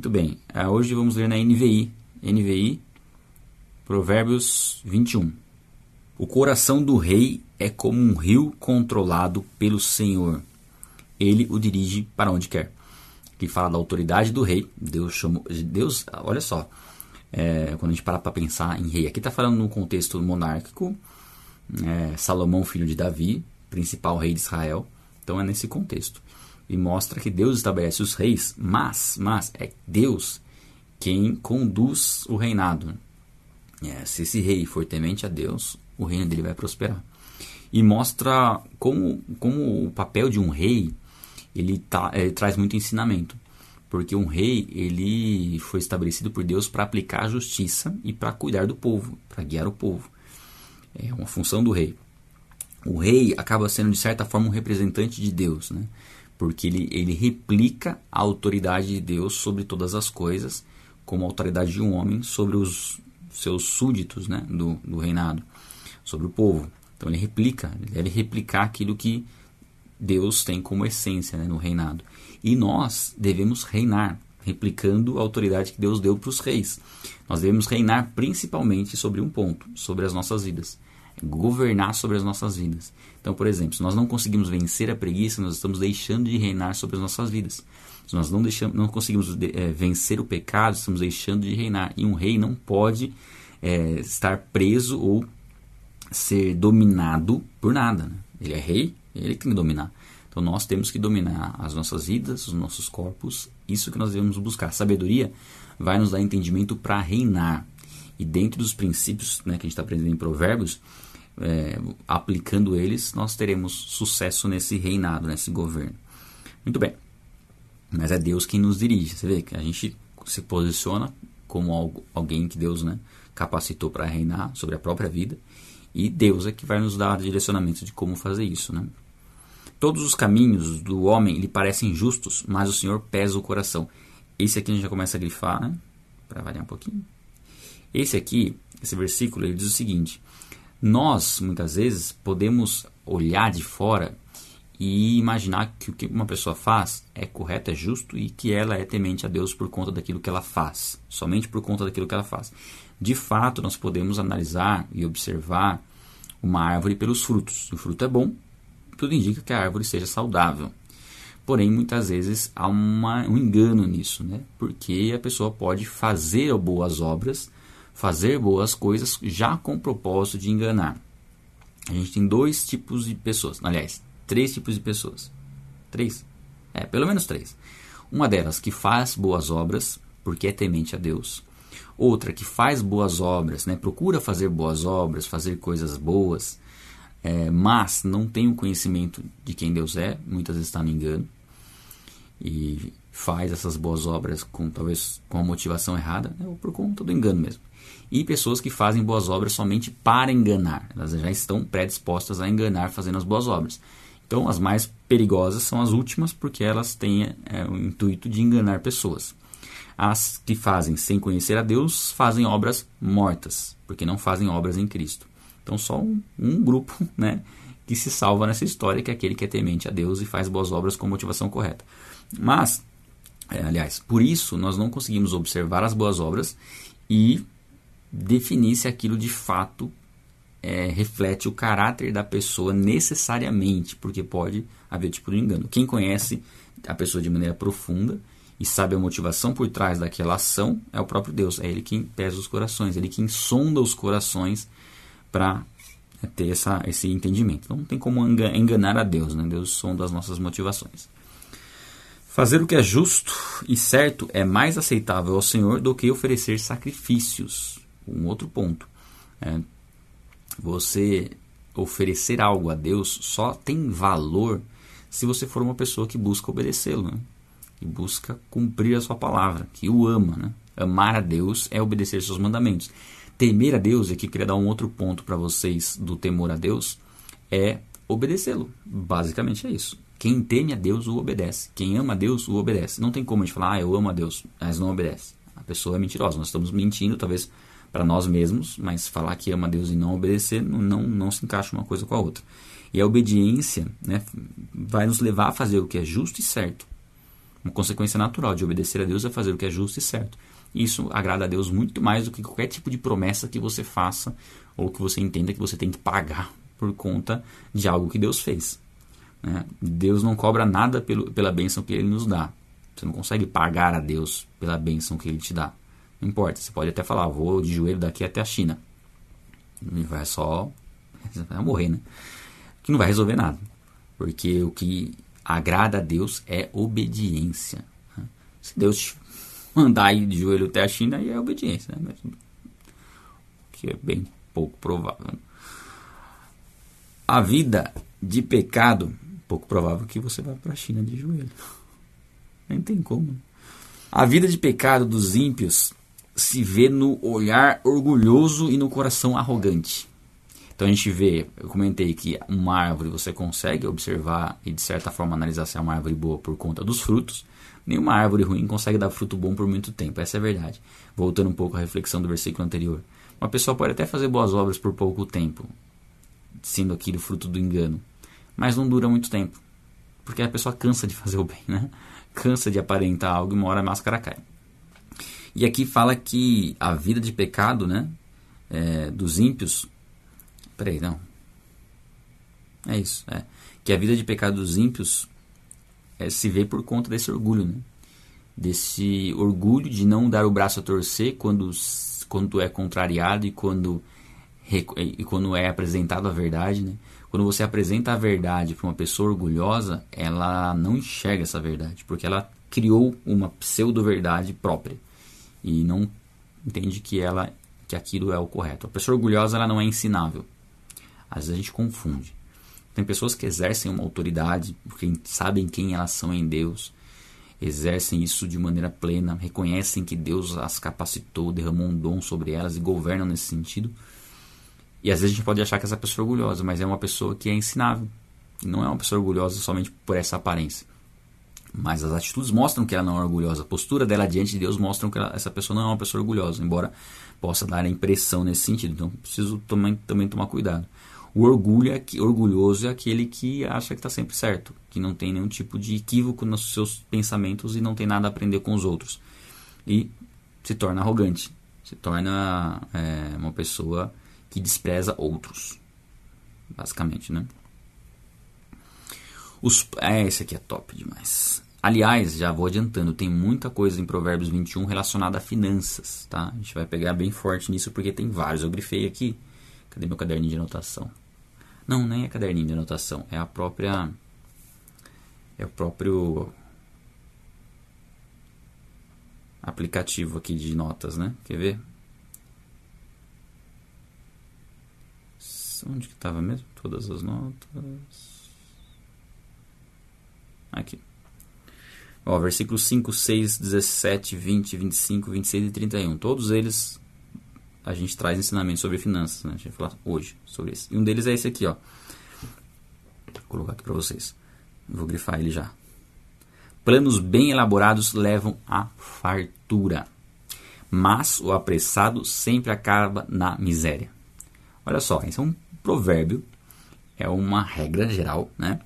Muito bem. Ah, hoje vamos ler na NVI. NVI, Provérbios 21. O coração do rei é como um rio controlado pelo Senhor. Ele o dirige para onde quer. Que fala da autoridade do rei. Deus chamou. Deus, olha só. É, quando a gente para para pensar em rei, aqui está falando no contexto monárquico. É, Salomão, filho de Davi, principal rei de Israel. Então é nesse contexto. E mostra que Deus estabelece os reis, mas, mas é Deus quem conduz o reinado. É, se esse rei for temente a Deus, o reino dele vai prosperar. E mostra como, como o papel de um rei ele, tá, ele traz muito ensinamento. Porque um rei ele foi estabelecido por Deus para aplicar a justiça e para cuidar do povo, para guiar o povo. É uma função do rei. O rei acaba sendo, de certa forma, um representante de Deus, né? Porque ele, ele replica a autoridade de Deus sobre todas as coisas, como a autoridade de um homem sobre os seus súditos né, do, do reinado, sobre o povo. Então ele replica, ele deve replicar aquilo que Deus tem como essência né, no reinado. E nós devemos reinar, replicando a autoridade que Deus deu para os reis. Nós devemos reinar principalmente sobre um ponto, sobre as nossas vidas. Governar sobre as nossas vidas. Então, por exemplo, se nós não conseguimos vencer a preguiça, nós estamos deixando de reinar sobre as nossas vidas. Se nós não, deixamos, não conseguimos é, vencer o pecado, estamos deixando de reinar. E um rei não pode é, estar preso ou ser dominado por nada. Né? Ele é rei, ele tem que dominar. Então nós temos que dominar as nossas vidas, os nossos corpos, isso que nós devemos buscar. sabedoria vai nos dar entendimento para reinar. E dentro dos princípios né, que a gente está aprendendo em Provérbios, é, aplicando eles, nós teremos sucesso nesse reinado, nesse governo. Muito bem. Mas é Deus quem nos dirige. Você vê que a gente se posiciona como algo, alguém que Deus né, capacitou para reinar sobre a própria vida. E Deus é que vai nos dar direcionamento de como fazer isso. Né? Todos os caminhos do homem lhe parecem justos, mas o Senhor pesa o coração. Esse aqui a gente já começa a grifar, né? para variar um pouquinho. Esse aqui, esse versículo, ele diz o seguinte: Nós, muitas vezes, podemos olhar de fora e imaginar que o que uma pessoa faz é correto, é justo e que ela é temente a Deus por conta daquilo que ela faz, somente por conta daquilo que ela faz. De fato, nós podemos analisar e observar uma árvore pelos frutos. Se o fruto é bom, tudo indica que a árvore seja saudável. Porém, muitas vezes há uma, um engano nisso, né? porque a pessoa pode fazer boas obras, fazer boas coisas já com o propósito de enganar. A gente tem dois tipos de pessoas, aliás, três tipos de pessoas. Três? É, pelo menos três. Uma delas que faz boas obras porque é temente a Deus. Outra que faz boas obras, né, procura fazer boas obras, fazer coisas boas, é, mas não tem o conhecimento de quem Deus é, muitas vezes está no engano e faz essas boas obras com talvez com a motivação errada, né, ou por conta do engano mesmo. E pessoas que fazem boas obras somente para enganar, elas já estão predispostas a enganar fazendo as boas obras. Então, as mais perigosas são as últimas, porque elas têm é, o intuito de enganar pessoas. As que fazem sem conhecer a Deus fazem obras mortas, porque não fazem obras em Cristo. Então, só um, um grupo né, que se salva nessa história, que é aquele que é temente a Deus e faz boas obras com motivação correta. Mas, é, aliás, por isso nós não conseguimos observar as boas obras e definir se aquilo de fato é, reflete o caráter da pessoa necessariamente, porque pode haver tipo de engano. Quem conhece a pessoa de maneira profunda e sabe a motivação por trás daquela ação é o próprio Deus. É Ele quem pesa os corações, Ele quem sonda os corações para é, ter essa, esse entendimento. Então não tem como enganar a Deus, né? Deus sonda as nossas motivações. Fazer o que é justo e certo é mais aceitável ao Senhor do que oferecer sacrifícios. Um outro ponto. É, você oferecer algo a Deus só tem valor se você for uma pessoa que busca obedecê-lo, né? que busca cumprir a sua palavra, que o ama. Né? Amar a Deus é obedecer seus mandamentos. Temer a Deus, e aqui eu queria dar um outro ponto para vocês do temor a Deus, é obedecê-lo. Basicamente é isso. Quem teme a Deus o obedece. Quem ama a Deus o obedece. Não tem como a gente falar, ah, eu amo a Deus, mas não obedece. A pessoa é mentirosa. Nós estamos mentindo, talvez para nós mesmos, mas falar que ama Deus e não obedecer não, não, se encaixa uma coisa com a outra. E a obediência né, vai nos levar a fazer o que é justo e certo. Uma consequência natural de obedecer a Deus é fazer o que é justo e certo. Isso agrada a Deus muito mais do que qualquer tipo de promessa que você faça ou que você entenda que você tem que pagar por conta de algo que Deus fez. Né? Deus não cobra nada pelo, pela bênção que Ele nos dá. Você não consegue pagar a Deus pela bênção que Ele te dá. Não importa, você pode até falar, vou de joelho daqui até a China. E vai só. Vai morrer, né? Que não vai resolver nada. Porque o que agrada a Deus é obediência. Se Deus te mandar ir de joelho até a China, aí é obediência. Né? Que é bem pouco provável. A vida de pecado, pouco provável que você vá para a China de joelho. Nem tem como. A vida de pecado dos ímpios se vê no olhar orgulhoso e no coração arrogante. Então a gente vê, eu comentei que uma árvore você consegue observar e de certa forma analisar se é uma árvore boa por conta dos frutos. Nenhuma árvore ruim consegue dar fruto bom por muito tempo, essa é a verdade. Voltando um pouco à reflexão do versículo anterior. Uma pessoa pode até fazer boas obras por pouco tempo, sendo aquilo fruto do engano, mas não dura muito tempo, porque a pessoa cansa de fazer o bem, né? Cansa de aparentar algo e uma hora a máscara cai. E aqui fala que a vida de pecado, né, é, dos ímpios. Peraí, não. É isso, é. Que a vida de pecado dos ímpios é, se vê por conta desse orgulho, né? Desse orgulho de não dar o braço a torcer quando, quando é contrariado e quando, e quando é apresentado a verdade, né? Quando você apresenta a verdade para uma pessoa orgulhosa, ela não enxerga essa verdade, porque ela criou uma pseudo-verdade própria e não entende que ela que aquilo é o correto. A pessoa orgulhosa ela não é ensinável. Às vezes a gente confunde. Tem pessoas que exercem uma autoridade porque sabem quem elas são em Deus, exercem isso de maneira plena, reconhecem que Deus as capacitou, derramou um dom sobre elas e governam nesse sentido. E às vezes a gente pode achar que essa pessoa é orgulhosa, mas é uma pessoa que é ensinável. Não é uma pessoa orgulhosa somente por essa aparência. Mas as atitudes mostram que ela não é orgulhosa. A postura dela diante de Deus mostra que ela, essa pessoa não é uma pessoa orgulhosa, embora possa dar a impressão nesse sentido. Então, preciso também, também tomar cuidado. O orgulho é que, orgulhoso é aquele que acha que está sempre certo, que não tem nenhum tipo de equívoco nos seus pensamentos e não tem nada a aprender com os outros. E se torna arrogante, se torna é, uma pessoa que despreza outros, basicamente, né? Os, é, esse aqui é top demais. Aliás, já vou adiantando, tem muita coisa em Provérbios 21 relacionada a finanças, tá? A gente vai pegar bem forte nisso porque tem vários. Eu grifei aqui. Cadê meu caderninho de anotação? Não, nem é caderninho de anotação, é a própria é o próprio aplicativo aqui de notas, né? Quer ver? Onde que estava mesmo? Todas as notas. Aqui. Ó, versículos 5, 6, 17, 20, 25, 26 e 31. Todos eles a gente traz ensinamentos sobre finanças. Né? A gente vai falar hoje sobre isso. E um deles é esse aqui. Ó. Vou colocar aqui para vocês. Vou grifar ele já. Planos bem elaborados levam à fartura, mas o apressado sempre acaba na miséria. Olha só, esse é um provérbio, é uma regra geral, né?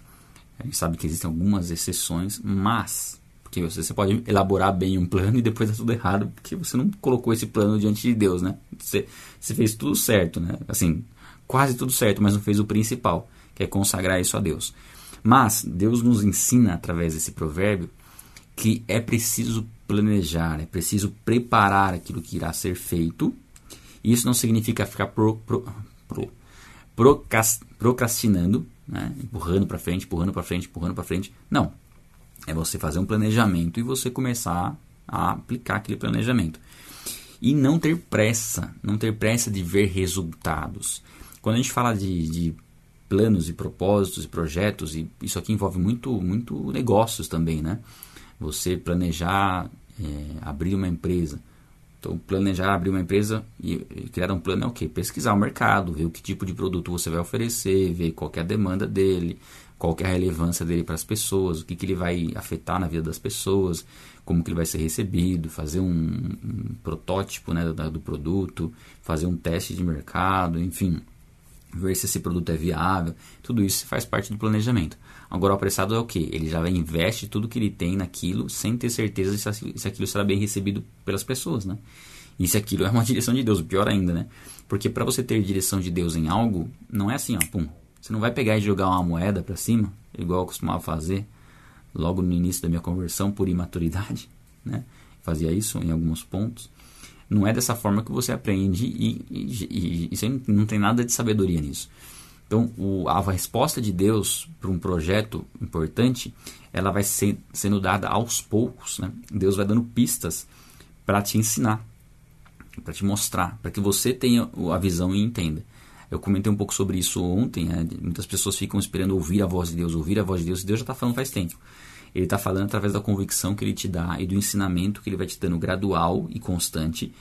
A gente sabe que existem algumas exceções, mas porque você, você pode elaborar bem um plano e depois dá tudo errado porque você não colocou esse plano diante de Deus, né? Você, você fez tudo certo, né? Assim, quase tudo certo, mas não fez o principal, que é consagrar isso a Deus. Mas Deus nos ensina através desse provérbio que é preciso planejar, é preciso preparar aquilo que irá ser feito. Isso não significa ficar pro, pro, pro, procrastinando, né? empurrando para frente, empurrando para frente, empurrando para frente. Não. É você fazer um planejamento e você começar a aplicar aquele planejamento. E não ter pressa, não ter pressa de ver resultados. Quando a gente fala de, de planos e propósitos e projetos, e isso aqui envolve muito, muito negócios também, né? Você planejar é, abrir uma empresa então, planejar abrir uma empresa e criar um plano é o quê? Pesquisar o mercado, ver o que tipo de produto você vai oferecer, ver qual é a demanda dele, qual é a relevância dele para as pessoas, o que, que ele vai afetar na vida das pessoas, como que ele vai ser recebido, fazer um, um protótipo né, do, do produto, fazer um teste de mercado, enfim. ver se esse produto é viável, tudo isso faz parte do planejamento. Agora o apressado é o que? Ele já investe tudo que ele tem naquilo sem ter certeza se aquilo será bem recebido pelas pessoas, né? E se aquilo é uma direção de Deus, pior ainda, né? Porque para você ter direção de Deus em algo, não é assim, ó, pum. Você não vai pegar e jogar uma moeda para cima, igual eu costumava fazer logo no início da minha conversão por imaturidade, né? Fazia isso em alguns pontos. Não é dessa forma que você aprende e, e, e, e não tem nada de sabedoria nisso. Então, o, a resposta de Deus para um projeto importante, ela vai ser, sendo dada aos poucos. Né? Deus vai dando pistas para te ensinar, para te mostrar, para que você tenha a visão e entenda. Eu comentei um pouco sobre isso ontem. Né? Muitas pessoas ficam esperando ouvir a voz de Deus, ouvir a voz de Deus, e Deus já está falando faz tempo. Ele está falando através da convicção que ele te dá e do ensinamento que ele vai te dando gradual e constante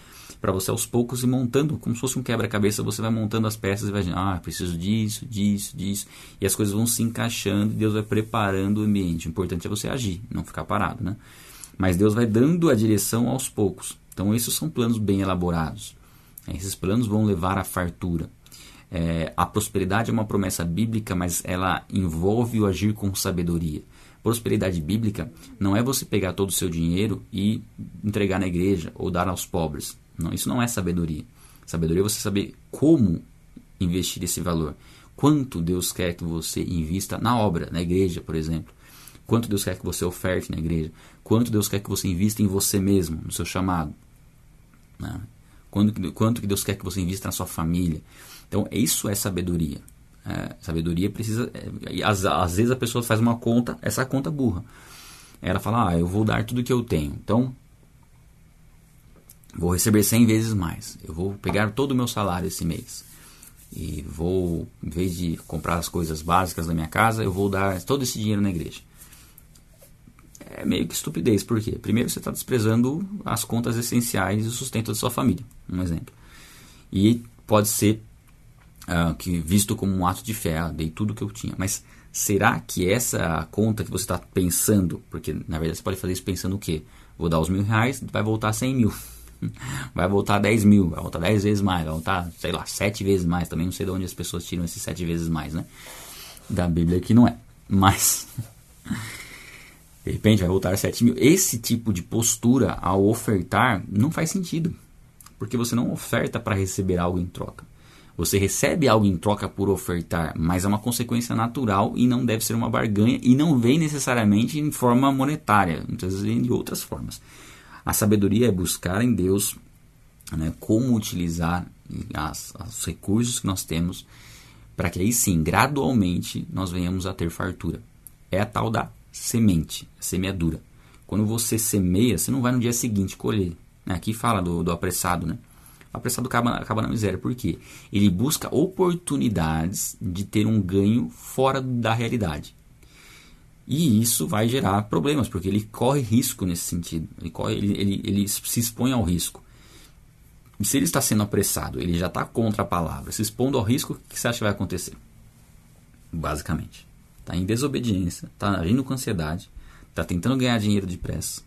para você aos poucos ir montando, como se fosse um quebra-cabeça, você vai montando as peças e vai dizendo, ah, preciso disso, disso, disso, e as coisas vão se encaixando e Deus vai preparando o ambiente. O importante é você agir, não ficar parado, né? Mas Deus vai dando a direção aos poucos. Então, esses são planos bem elaborados. Esses planos vão levar à fartura. É, a prosperidade é uma promessa bíblica, mas ela envolve o agir com sabedoria. Prosperidade bíblica não é você pegar todo o seu dinheiro e entregar na igreja ou dar aos pobres. Não, isso não é sabedoria. Sabedoria é você saber como investir esse valor. Quanto Deus quer que você invista na obra, na igreja, por exemplo. Quanto Deus quer que você oferte na igreja. Quanto Deus quer que você invista em você mesmo, no seu chamado. Né? Quanto, quanto que Deus quer que você invista na sua família. Então, isso é sabedoria. É, sabedoria precisa. É, às, às vezes a pessoa faz uma conta, essa conta burra. Ela fala, ah, eu vou dar tudo que eu tenho. Então, vou receber 100 vezes mais. Eu vou pegar todo o meu salário esse mês. E vou, em vez de comprar as coisas básicas da minha casa, eu vou dar todo esse dinheiro na igreja. É meio que estupidez, por quê? Primeiro, você está desprezando as contas essenciais e o sustento da sua família, um exemplo. E pode ser uh, que visto como um ato de fé, ah, dei tudo que eu tinha. Mas será que essa conta que você está pensando, porque na verdade você pode fazer isso pensando o quê? Vou dar os mil reais, vai voltar 100 mil. Vai voltar 10 mil, vai voltar 10 vezes mais, vai voltar, sei lá, 7 vezes mais. Também não sei de onde as pessoas tiram esses 7 vezes mais, né? Da Bíblia que não é. Mas, de repente vai voltar 7 mil. Esse tipo de postura ao ofertar não faz sentido. Porque você não oferta para receber algo em troca. Você recebe algo em troca por ofertar, mas é uma consequência natural e não deve ser uma barganha e não vem necessariamente em forma monetária, muitas vezes vem de outras formas. A sabedoria é buscar em Deus né, como utilizar as, os recursos que nós temos para que aí sim, gradualmente, nós venhamos a ter fartura. É a tal da semente, semeadura. Quando você semeia, você não vai no dia seguinte colher. Né? Aqui fala do, do apressado, né? Apressado acaba, acaba na miséria. Por quê? Ele busca oportunidades de ter um ganho fora da realidade. E isso vai gerar problemas, porque ele corre risco nesse sentido. Ele, corre, ele, ele, ele se expõe ao risco. E se ele está sendo apressado, ele já está contra a palavra, se expondo ao risco, o que você acha que vai acontecer? Basicamente. Está em desobediência, está agindo com ansiedade, está tentando ganhar dinheiro depressa.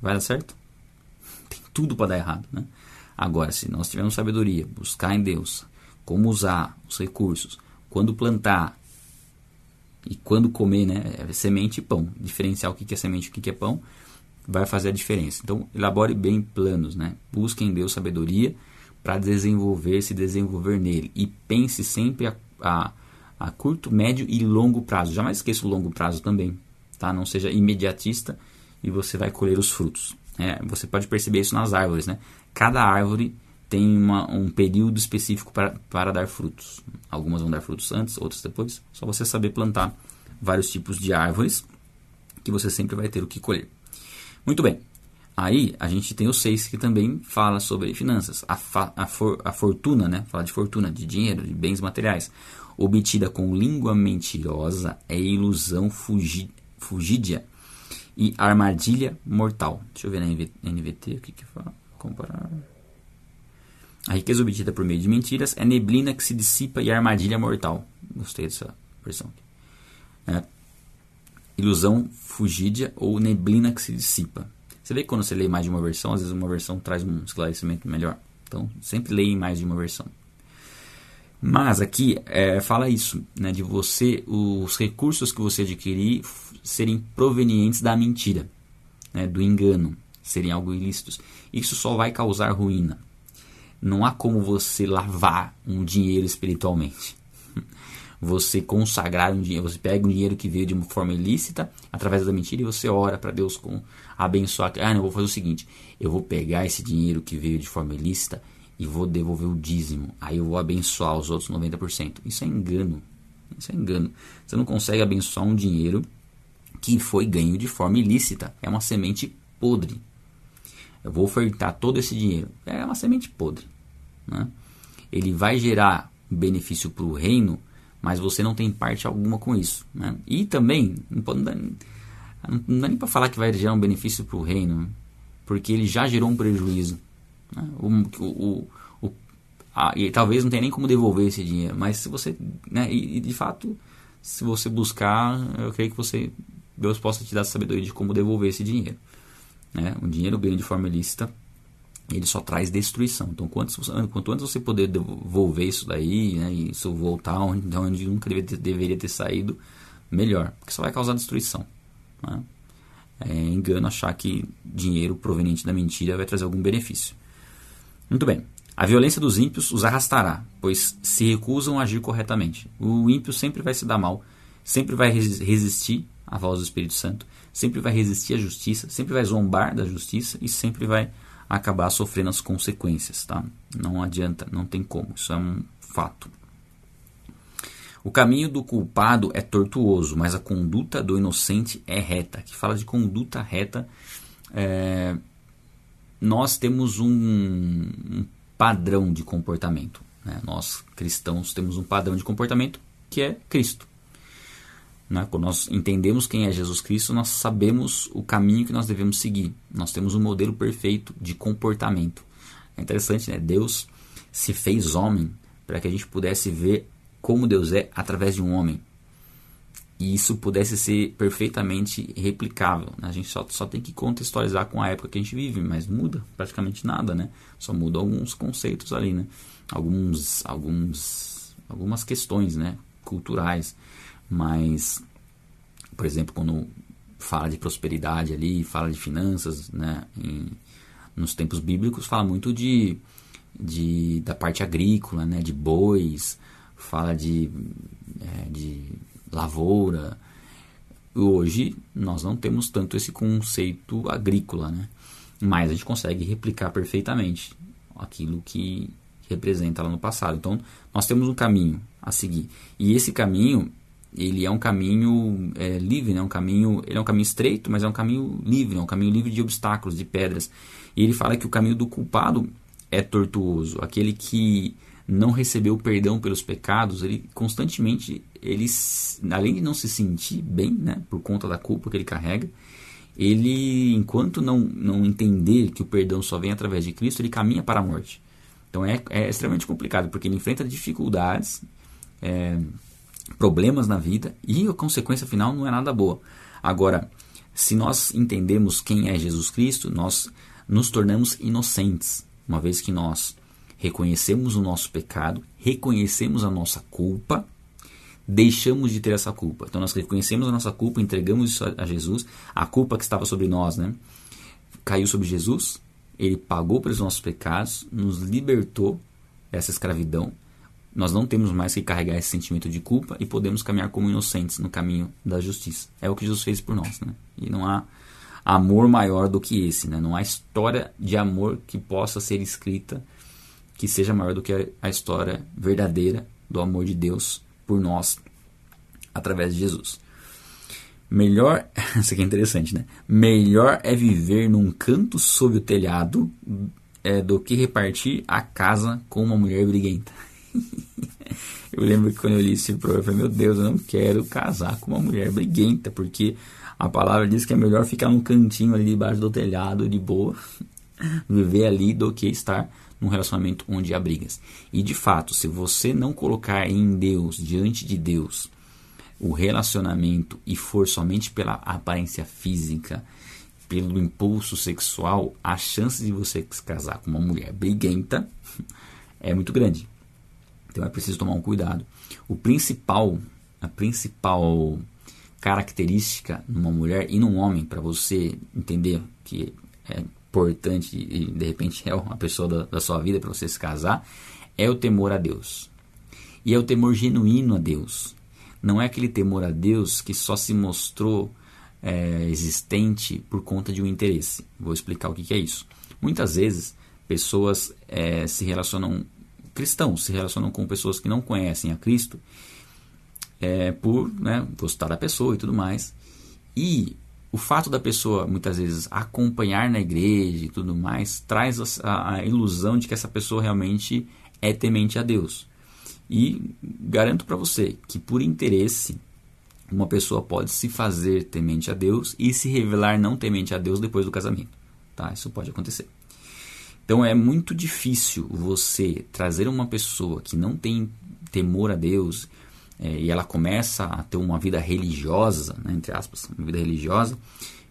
Vai dar certo? Tem tudo para dar errado, né? Agora, se nós tivermos sabedoria, buscar em Deus como usar os recursos, quando plantar e quando comer, né? É semente e pão. Diferenciar o que é semente e o que é pão vai fazer a diferença. Então, elabore bem planos, né? Busque em Deus sabedoria para desenvolver, se desenvolver nele. E pense sempre a, a, a, curto, médio e longo prazo. Jamais esqueça o longo prazo também, tá? Não seja imediatista e você vai colher os frutos. É, você pode perceber isso nas árvores, né? Cada árvore tem uma, um período específico para, para dar frutos. Algumas vão dar frutos antes, outras depois. Só você saber plantar vários tipos de árvores que você sempre vai ter o que colher. Muito bem. Aí a gente tem o 6 que também fala sobre finanças. A, fa, a, for, a fortuna, né? Fala de fortuna, de dinheiro, de bens materiais. Obtida com língua mentirosa é ilusão fugi, e armadilha mortal. Deixa eu ver na NVT o que que fala comparar. A riqueza obtida por meio de mentiras é neblina que se dissipa e armadilha mortal. Gostei dessa versão aqui. É. Ilusão fugídia ou neblina que se dissipa. Você vê que quando você lê mais de uma versão, às vezes uma versão traz um esclarecimento melhor. Então, sempre leia mais de uma versão. Mas aqui é, fala isso, né, de você, os recursos que você adquirir serem provenientes da mentira, né, do engano, serem algo ilícitos. Isso só vai causar ruína. Não há como você lavar um dinheiro espiritualmente. Você consagrar um dinheiro, você pega um dinheiro que veio de uma forma ilícita, através da mentira, e você ora para Deus com abençoar. Ah, não, eu vou fazer o seguinte: eu vou pegar esse dinheiro que veio de forma ilícita e vou devolver o dízimo. Aí eu vou abençoar os outros 90%. Isso é engano. Isso é engano. Você não consegue abençoar um dinheiro que foi ganho de forma ilícita. É uma semente podre. Eu vou ofertar todo esse dinheiro. É uma semente podre. Né? Ele vai gerar benefício para o reino, mas você não tem parte alguma com isso. Né? E também, não, não dá nem para falar que vai gerar um benefício para o reino, porque ele já gerou um prejuízo. Né? O, o, o, a, e talvez não tenha nem como devolver esse dinheiro, mas se você, né, e, e, de fato, se você buscar, eu creio que você, Deus possa te dar sabedoria de como devolver esse dinheiro. Né? Um dinheiro ganho de forma ilícita, ele só traz destruição. Então, quanto, quanto antes você poder devolver isso daí, né, e isso voltar onde, onde nunca deveria ter, deveria ter saído, melhor, porque só vai causar destruição. Né? É engano achar que dinheiro proveniente da mentira vai trazer algum benefício. Muito bem. A violência dos ímpios os arrastará, pois se recusam a agir corretamente. O ímpio sempre vai se dar mal, sempre vai resistir à voz do Espírito Santo, sempre vai resistir à justiça, sempre vai zombar da justiça e sempre vai acabar sofrendo as consequências, tá? Não adianta, não tem como, isso é um fato. O caminho do culpado é tortuoso, mas a conduta do inocente é reta. Que fala de conduta reta, é, nós temos um, um padrão de comportamento. Né? Nós cristãos temos um padrão de comportamento que é Cristo. Né? Quando nós entendemos quem é Jesus Cristo, nós sabemos o caminho que nós devemos seguir. Nós temos um modelo perfeito de comportamento. É interessante, né? Deus se fez homem para que a gente pudesse ver como Deus é através de um homem e isso pudesse ser perfeitamente replicável. Né? A gente só, só tem que contextualizar com a época que a gente vive, mas muda praticamente nada, né? Só muda alguns conceitos ali, né? Alguns, alguns, algumas questões, né? Culturais, mas, por exemplo, quando fala de prosperidade ali, fala de finanças, né? Em, nos tempos bíblicos fala muito de, de da parte agrícola, né? De bois, fala de, é, de lavoura. Hoje nós não temos tanto esse conceito agrícola, né? mas a gente consegue replicar perfeitamente aquilo que representa lá no passado. Então nós temos um caminho a seguir e esse caminho ele é um caminho é, livre, né? um caminho, ele é um caminho estreito, mas é um caminho livre, é um caminho livre de obstáculos, de pedras. E ele fala que o caminho do culpado é tortuoso, aquele que não recebeu perdão pelos pecados, ele constantemente, ele, além de não se sentir bem, né, por conta da culpa que ele carrega, ele, enquanto não, não entender que o perdão só vem através de Cristo, ele caminha para a morte. Então é, é extremamente complicado, porque ele enfrenta dificuldades, é, problemas na vida e a consequência final não é nada boa. Agora, se nós entendemos quem é Jesus Cristo, nós nos tornamos inocentes, uma vez que nós reconhecemos o nosso pecado, reconhecemos a nossa culpa, deixamos de ter essa culpa. Então nós reconhecemos a nossa culpa, entregamos isso a Jesus, a culpa que estava sobre nós, né? Caiu sobre Jesus, ele pagou pelos nossos pecados, nos libertou dessa escravidão. Nós não temos mais que carregar esse sentimento de culpa e podemos caminhar como inocentes no caminho da justiça. É o que Jesus fez por nós, né? E não há amor maior do que esse, né? Não há história de amor que possa ser escrita que seja maior do que a história verdadeira do amor de Deus por nós através de Jesus. Melhor, isso aqui é interessante, né? Melhor é viver num canto sob o telhado é, do que repartir a casa com uma mulher briguenta. eu lembro que quando eu li esse programa, eu falei, meu Deus, eu não quero casar com uma mulher briguenta, porque a palavra diz que é melhor ficar num cantinho ali debaixo do telhado, de boa, viver ali, do que estar num relacionamento onde há brigas. E de fato, se você não colocar em Deus, diante de Deus, o relacionamento e for somente pela aparência física, pelo impulso sexual, a chance de você se casar com uma mulher briguenta é muito grande. Então é preciso tomar um cuidado. O principal, a principal característica numa mulher e num homem para você entender que é importante e de repente é uma pessoa da, da sua vida para você se casar é o temor a Deus. E é o temor genuíno a Deus. Não é aquele temor a Deus que só se mostrou é, existente por conta de um interesse. Vou explicar o que, que é isso. Muitas vezes pessoas é, se relacionam, cristãos se relacionam com pessoas que não conhecem a Cristo é, por né, gostar da pessoa e tudo mais. E o fato da pessoa muitas vezes acompanhar na igreja e tudo mais traz a, a ilusão de que essa pessoa realmente é temente a Deus. E garanto para você que por interesse uma pessoa pode se fazer temente a Deus e se revelar não temente a Deus depois do casamento. Tá? Isso pode acontecer. Então é muito difícil você trazer uma pessoa que não tem temor a Deus é, e ela começa a ter uma vida religiosa, né, entre aspas, uma vida religiosa,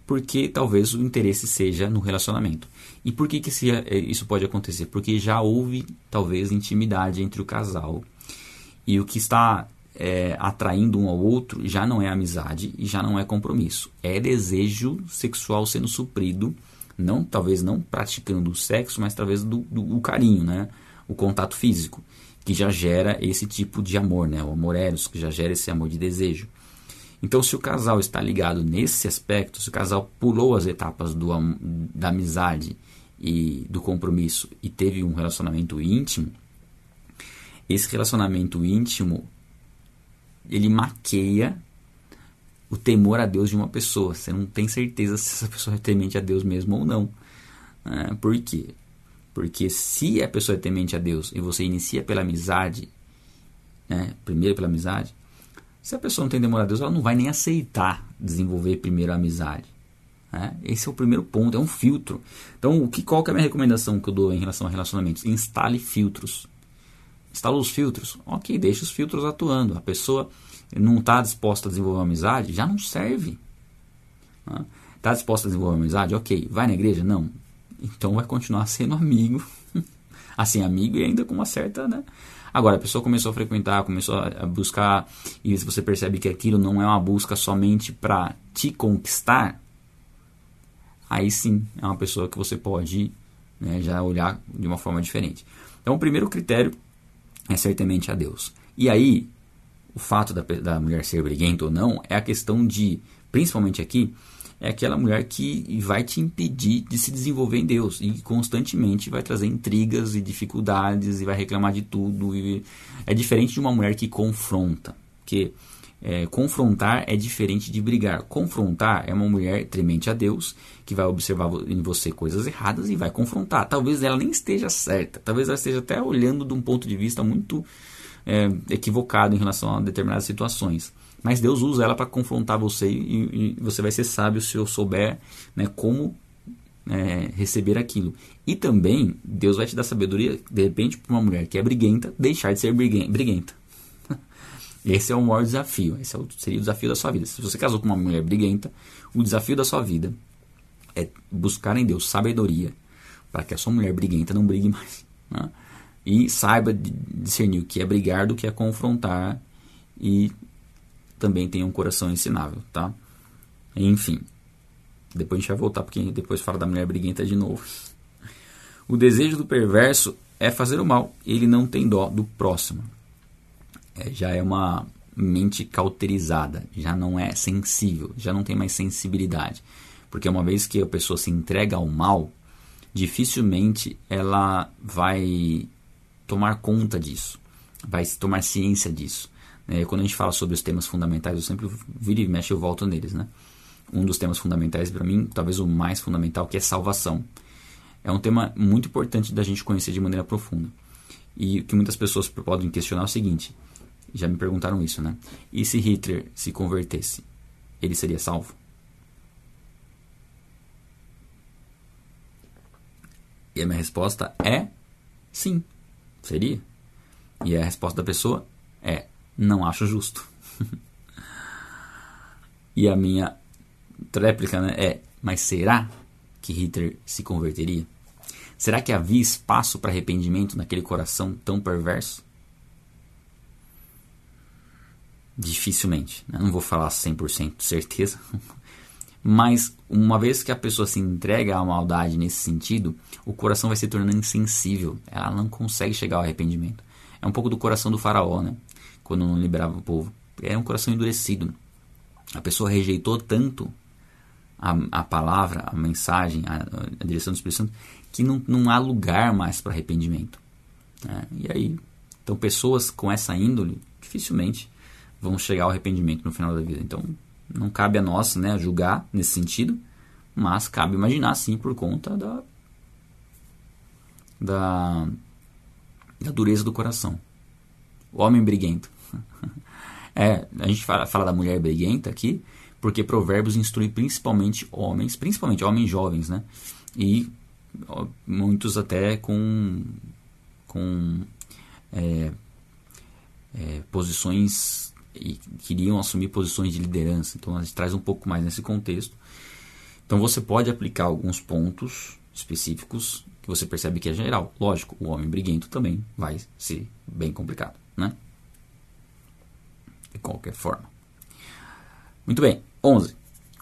porque talvez o interesse seja no relacionamento. E por que, que é, isso pode acontecer? Porque já houve talvez intimidade entre o casal e o que está é, atraindo um ao outro já não é amizade e já não é compromisso. É desejo sexual sendo suprido, não talvez não praticando o sexo, mas talvez do, do, do carinho, né? o contato físico, que já gera esse tipo de amor, né? o amor eros, que já gera esse amor de desejo. Então, se o casal está ligado nesse aspecto, se o casal pulou as etapas do, da amizade e do compromisso e teve um relacionamento íntimo, esse relacionamento íntimo ele maqueia o temor a Deus de uma pessoa. Você não tem certeza se essa pessoa é temente a Deus mesmo ou não. É, por quê? Porque se a pessoa é temente a Deus e você inicia pela amizade, né, primeiro pela amizade, se a pessoa não tem temor a Deus, ela não vai nem aceitar desenvolver primeiro a amizade. Né? Esse é o primeiro ponto, é um filtro. Então, o que, qual que é a minha recomendação que eu dou em relação a relacionamentos? Instale filtros instala os filtros. Ok, deixa os filtros atuando. A pessoa não está disposta a desenvolver uma amizade, já não serve. Está né? disposta a desenvolver uma amizade? Ok. Vai na igreja? Não. Então vai continuar sendo amigo. assim, amigo e ainda com uma certa. Né? Agora, a pessoa começou a frequentar, começou a buscar, e se você percebe que aquilo não é uma busca somente para te conquistar, aí sim é uma pessoa que você pode né, já olhar de uma forma diferente. Então, o primeiro critério é certamente a Deus. E aí, o fato da, da mulher ser briguenta ou não é a questão de, principalmente aqui, é aquela mulher que vai te impedir de se desenvolver em Deus e constantemente vai trazer intrigas e dificuldades e vai reclamar de tudo. E é diferente de uma mulher que confronta, porque é, confrontar é diferente de brigar. Confrontar é uma mulher temente a Deus, que vai observar em você coisas erradas e vai confrontar. Talvez ela nem esteja certa, talvez ela esteja até olhando de um ponto de vista muito é, equivocado em relação a determinadas situações. Mas Deus usa ela para confrontar você e, e, você vai ser sábio se eu souber né, como é, receber aquilo. E também Deus vai te dar sabedoria, de repente, para uma mulher que é briguenta, deixar de ser briguenta. Esse é o maior desafio. Esse é seria o desafio da sua vida. Se você casou com uma mulher briguenta, o desafio da sua vida é buscar em Deus sabedoria para que a sua mulher briguenta não brigue mais. Né? E saiba discernir o que é brigar do que é confrontar e também tenha um coração ensinável, tá? Enfim, depois a gente vai voltar porque depois fala da mulher briguenta de novo. O desejo do perverso é fazer o mal. Ele não tem dó do próximo é, já é uma mente cauterizada, já não é sensível, já não tem mais sensibilidade. Porque uma vez que a pessoa se entrega ao mal, dificilmente ela vai tomar conta disso, vai tomar ciência disso. É, quando a gente fala sobre os temas fundamentais, eu sempre viro e mexe, eu volto neles. Né? Um dos temas fundamentais para mim, talvez o mais fundamental, que é salvação. É um tema muito importante da gente conhecer de maneira profunda. E o que muitas pessoas podem questionar é o seguinte: já me perguntaram isso, né? E se Hitler se convertesse, ele seria salvo? E a minha resposta é sim, Seria? E a resposta da pessoa é: não acho justo. e a minha réplica né, é: mas será que Hitler se converteria? Será que havia espaço para arrependimento naquele coração tão perverso? Dificilmente. Né? Não vou falar 100% certeza, Mas uma vez que a pessoa se entrega à maldade nesse sentido, o coração vai se tornando insensível. Ela não consegue chegar ao arrependimento. É um pouco do coração do faraó, né? Quando não liberava o povo. É um coração endurecido. A pessoa rejeitou tanto a, a palavra, a mensagem, a, a, direção do Espírito Santo, que não, não há lugar mais para arrependimento. Né? E aí, então pessoas com essa índole dificilmente vão chegar ao arrependimento no final da vida. Então, não cabe a nós né, julgar nesse sentido, mas cabe imaginar sim por conta da, da, da dureza do coração. O homem briguento. é, a gente fala, fala da mulher briguenta aqui, porque Provérbios instrui principalmente homens, principalmente homens jovens, né? E muitos até com, com é, é, posições e queriam assumir posições de liderança. Então a gente traz um pouco mais nesse contexto. Então você pode aplicar alguns pontos específicos que você percebe que é geral. Lógico, o homem briguento também vai ser bem complicado, né? De qualquer forma. Muito bem. 11.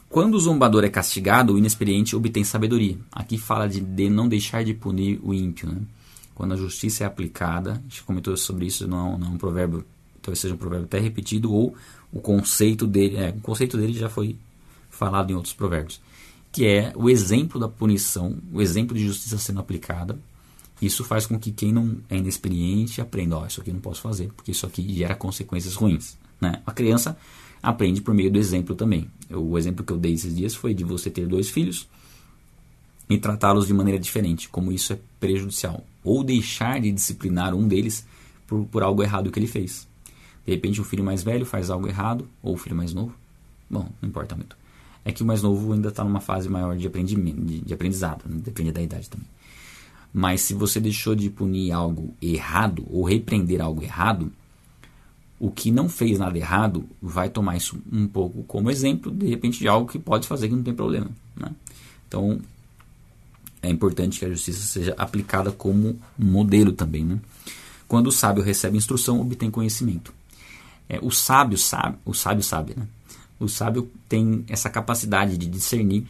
Quando o zombador é castigado, o inexperiente obtém sabedoria. Aqui fala de, de não deixar de punir o ímpio. Né? Quando a justiça é aplicada, a gente comentou sobre isso, não, não é um provérbio talvez seja um provérbio até repetido, ou o conceito dele, é, o conceito dele já foi falado em outros provérbios, que é o exemplo da punição, o exemplo de justiça sendo aplicada. Isso faz com que quem não é inexperiente aprenda, ó, oh, isso aqui não posso fazer, porque isso aqui gera consequências ruins. Né? A criança aprende por meio do exemplo também. O exemplo que eu dei esses dias foi de você ter dois filhos e tratá-los de maneira diferente, como isso é prejudicial. Ou deixar de disciplinar um deles por, por algo errado que ele fez. De repente o filho mais velho faz algo errado, ou o filho mais novo. Bom, não importa muito. É que o mais novo ainda está numa fase maior de, aprendimento, de, de aprendizado, né? depende da idade também. Mas se você deixou de punir algo errado, ou repreender algo errado, o que não fez nada errado vai tomar isso um pouco como exemplo, de repente, de algo que pode fazer que não tem problema. Né? Então, é importante que a justiça seja aplicada como modelo também. Né? Quando o sábio recebe instrução, obtém conhecimento. É, o sábio sabe, o sábio sabe, né? O sábio tem essa capacidade de discernir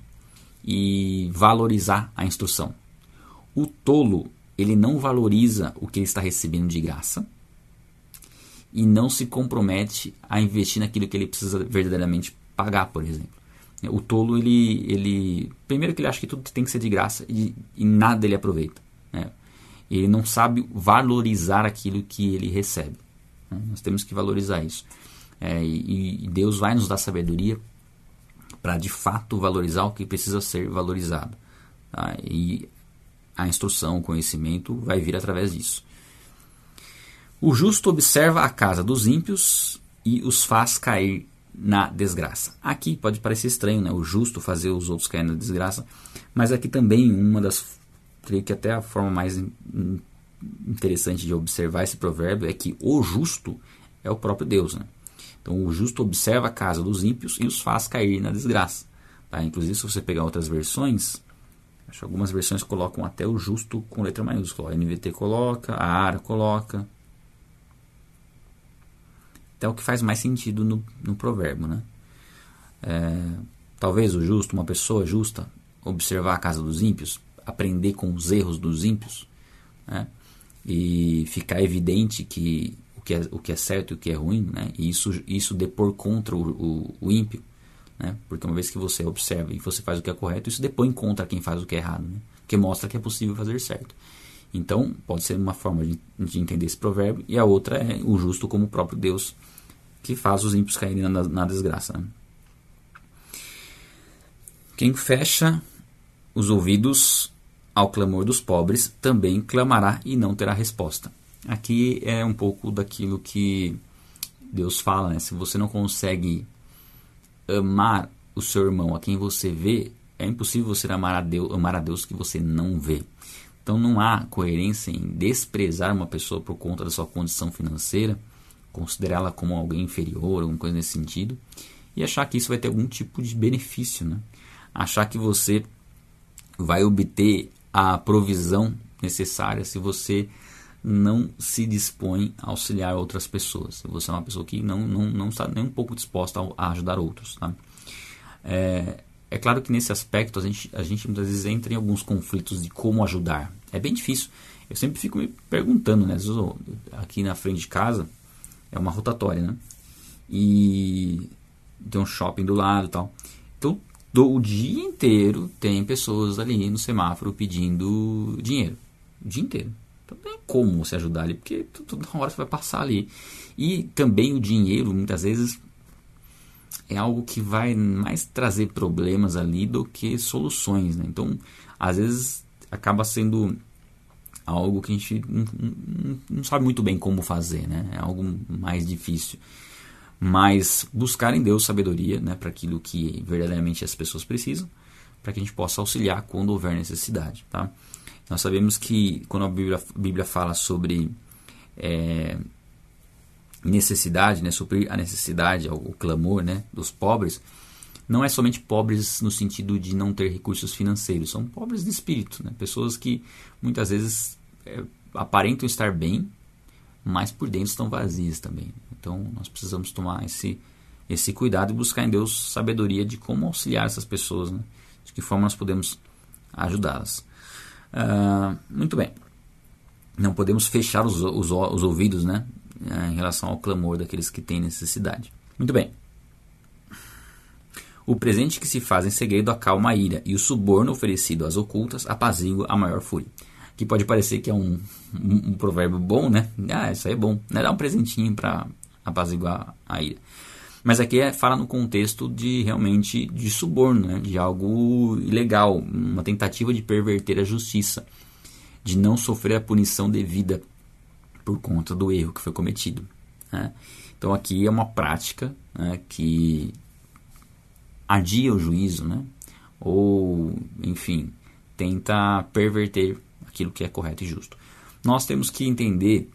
e valorizar a instrução. O tolo, ele não valoriza o que ele está recebendo de graça e não se compromete a investir naquilo que ele precisa verdadeiramente pagar, por exemplo. O tolo, ele, ele primeiro que ele acha que tudo tem que ser de graça e, e nada ele aproveita. Né? Ele não sabe valorizar aquilo que ele recebe. Né? Nós temos que valorizar isso. É, e, e Deus vai nos dar sabedoria para de fato valorizar o que precisa ser valorizado. Tá? E a instrução, o conhecimento vai vir através disso. O justo observa a casa dos ímpios e os faz cair na desgraça. Aqui pode parecer estranho, né? O justo fazer os outros cair na desgraça, mas aqui também uma das, creio que até a forma mais interessante de observar esse provérbio é que o justo é o próprio Deus. Né? Então o justo observa a casa dos ímpios e os faz cair na desgraça. Tá? Inclusive, se você pegar outras versões, acho que algumas versões colocam até o justo com letra maiúscula. A NVT coloca, a ARA coloca. Até o que faz mais sentido no, no provérbio. Né? É, talvez o justo, uma pessoa justa, observar a casa dos ímpios, aprender com os erros dos ímpios. Né? E ficar evidente que o que é, o que é certo e o que é ruim, né? e isso, isso depor contra o, o, o ímpio, né? porque uma vez que você observa e você faz o que é correto, isso depõe contra quem faz o que é errado, né? porque mostra que é possível fazer certo. Então, pode ser uma forma de, de entender esse provérbio, e a outra é o justo como o próprio Deus, que faz os ímpios caírem na, na desgraça. Né? Quem fecha os ouvidos ao clamor dos pobres, também clamará e não terá resposta. Aqui é um pouco daquilo que Deus fala, né? Se você não consegue amar o seu irmão a quem você vê, é impossível você amar a Deus, amar a Deus que você não vê. Então não há coerência em desprezar uma pessoa por conta da sua condição financeira, considerá-la como alguém inferior, alguma coisa nesse sentido, e achar que isso vai ter algum tipo de benefício, né? Achar que você vai obter a provisão necessária se você não se dispõe a auxiliar outras pessoas. Você é uma pessoa que não, não, não está nem um pouco disposta a ajudar outros. Tá? É, é claro que nesse aspecto a gente, a gente muitas vezes entra em alguns conflitos de como ajudar. É bem difícil. Eu sempre fico me perguntando, né? aqui na frente de casa é uma rotatória, né? E tem um shopping do lado e tal. Do, o dia inteiro tem pessoas ali no semáforo pedindo dinheiro. O dia inteiro. Então tem como você ajudar ali, porque toda hora você vai passar ali. E também o dinheiro, muitas vezes, é algo que vai mais trazer problemas ali do que soluções. Né? Então, às vezes, acaba sendo algo que a gente não, não, não sabe muito bem como fazer. Né? É algo mais difícil mas buscar em Deus sabedoria né, para aquilo que verdadeiramente as pessoas precisam, para que a gente possa auxiliar quando houver necessidade. Tá? Nós sabemos que quando a Bíblia, a Bíblia fala sobre é, necessidade, né, suprir a necessidade, o, o clamor né, dos pobres, não é somente pobres no sentido de não ter recursos financeiros, são pobres de espírito, né? pessoas que muitas vezes é, aparentam estar bem, mas por dentro estão vazias também. Então nós precisamos tomar esse, esse cuidado e buscar em Deus sabedoria de como auxiliar essas pessoas, né? de que forma nós podemos ajudá-las. Uh, muito bem. Não podemos fechar os, os, os ouvidos né? em relação ao clamor daqueles que têm necessidade. Muito bem. O presente que se faz em segredo acalma a ira, e o suborno oferecido às ocultas apazigua a maior fúria que pode parecer que é um, um, um, provérbio bom, né? Ah, isso aí é bom, né? Dá um presentinho para apaziguar a ira. Mas aqui é, fala no contexto de realmente de suborno, né? de algo ilegal, uma tentativa de perverter a justiça, de não sofrer a punição devida por conta do erro que foi cometido. Né? Então aqui é uma prática né, que adia o juízo, né? ou enfim, tenta perverter aquilo que é correto e justo. Nós temos que entender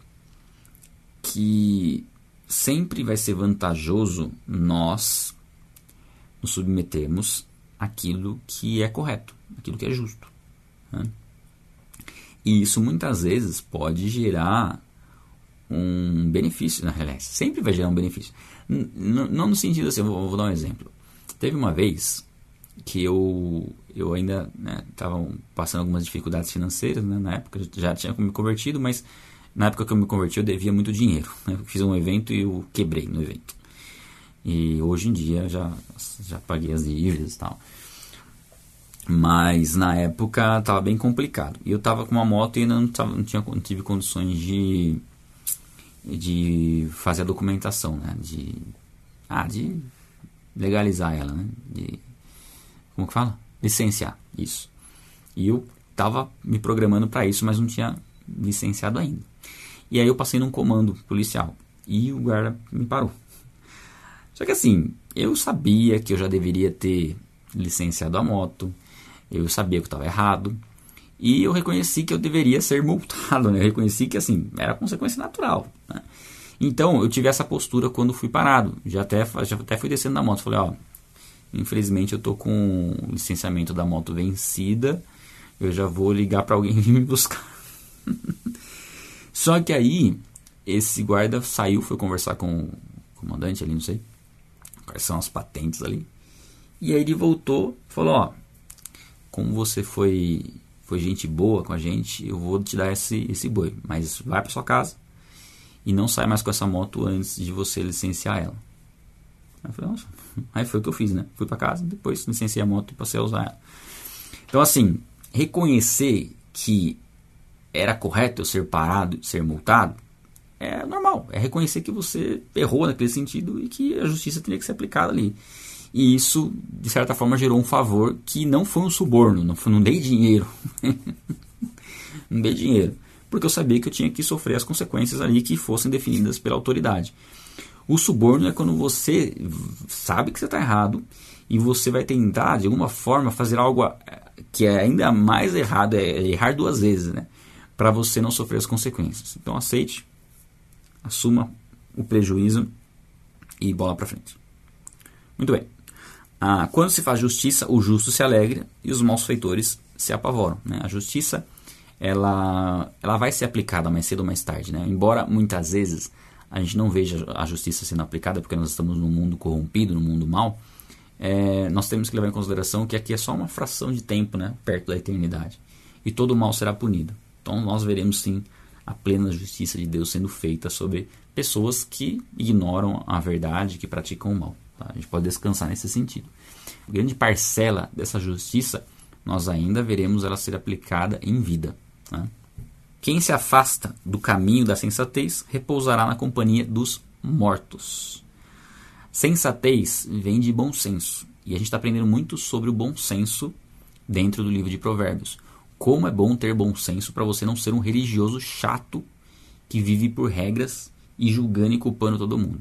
que sempre vai ser vantajoso nós nos submetermos àquilo que é correto, aquilo que é justo. Né? E isso muitas vezes pode gerar um benefício, na realidade, sempre vai gerar um benefício. N não no sentido assim, vou, vou, dar um exemplo. Teve uma vez que eu, eu ainda estava né, passando algumas dificuldades financeiras, né, na época já tinha me convertido, mas na época que eu me converti eu devia muito dinheiro. Né, fiz um evento e eu quebrei no evento. E hoje em dia já, já paguei as dívidas e tal. Mas na época estava bem complicado. E eu estava com uma moto e ainda não, tava, não, tinha, não tive condições de, de fazer a documentação, né? De, ah, de legalizar ela, né? De como que fala? Licenciar, isso. E eu estava me programando para isso, mas não tinha licenciado ainda. E aí eu passei num comando policial e o guarda me parou. Só que assim, eu sabia que eu já deveria ter licenciado a moto, eu sabia que estava errado, e eu reconheci que eu deveria ser multado, né? Eu reconheci que assim, era consequência natural. Né? Então, eu tive essa postura quando fui parado. Já até, já até fui descendo da moto. Falei, ó, Infelizmente eu tô com o licenciamento da moto vencida. Eu já vou ligar para alguém vir me buscar. Só que aí esse guarda saiu, foi conversar com o comandante ali, não sei quais são as patentes ali. E aí ele voltou, falou, ó, como você foi foi gente boa com a gente, eu vou te dar esse esse boi, mas vai para sua casa e não sai mais com essa moto antes de você licenciar ela. Aí, falei, Nossa. Aí foi o que eu fiz, né? Fui para casa, depois licenciei a moto e passei a usar ela. Então, assim, reconhecer que era correto eu ser parado, ser multado, é normal. É reconhecer que você errou naquele sentido e que a justiça teria que ser aplicada ali. E isso, de certa forma, gerou um favor que não foi um suborno, não, foi, não dei dinheiro. não dei dinheiro. Porque eu sabia que eu tinha que sofrer as consequências ali que fossem definidas pela autoridade. O suborno é quando você sabe que você está errado e você vai tentar, de alguma forma, fazer algo que é ainda mais errado, é errar duas vezes, né? Para você não sofrer as consequências. Então aceite, assuma o prejuízo e bola para frente. Muito bem. Ah, quando se faz justiça, o justo se alegra e os maus feitores se apavoram. Né? A justiça ela, ela vai ser aplicada mais cedo ou mais tarde. Né? Embora muitas vezes a gente não veja a justiça sendo aplicada porque nós estamos num mundo corrompido, num mundo mau, é, nós temos que levar em consideração que aqui é só uma fração de tempo né, perto da eternidade. E todo mal será punido. Então nós veremos sim a plena justiça de Deus sendo feita sobre pessoas que ignoram a verdade, que praticam o mal. Tá? A gente pode descansar nesse sentido. grande parcela dessa justiça nós ainda veremos ela ser aplicada em vida. Né? Quem se afasta do caminho da sensatez repousará na companhia dos mortos. Sensatez vem de bom senso. E a gente está aprendendo muito sobre o bom senso dentro do livro de Provérbios. Como é bom ter bom senso para você não ser um religioso chato que vive por regras e julgando e culpando todo mundo.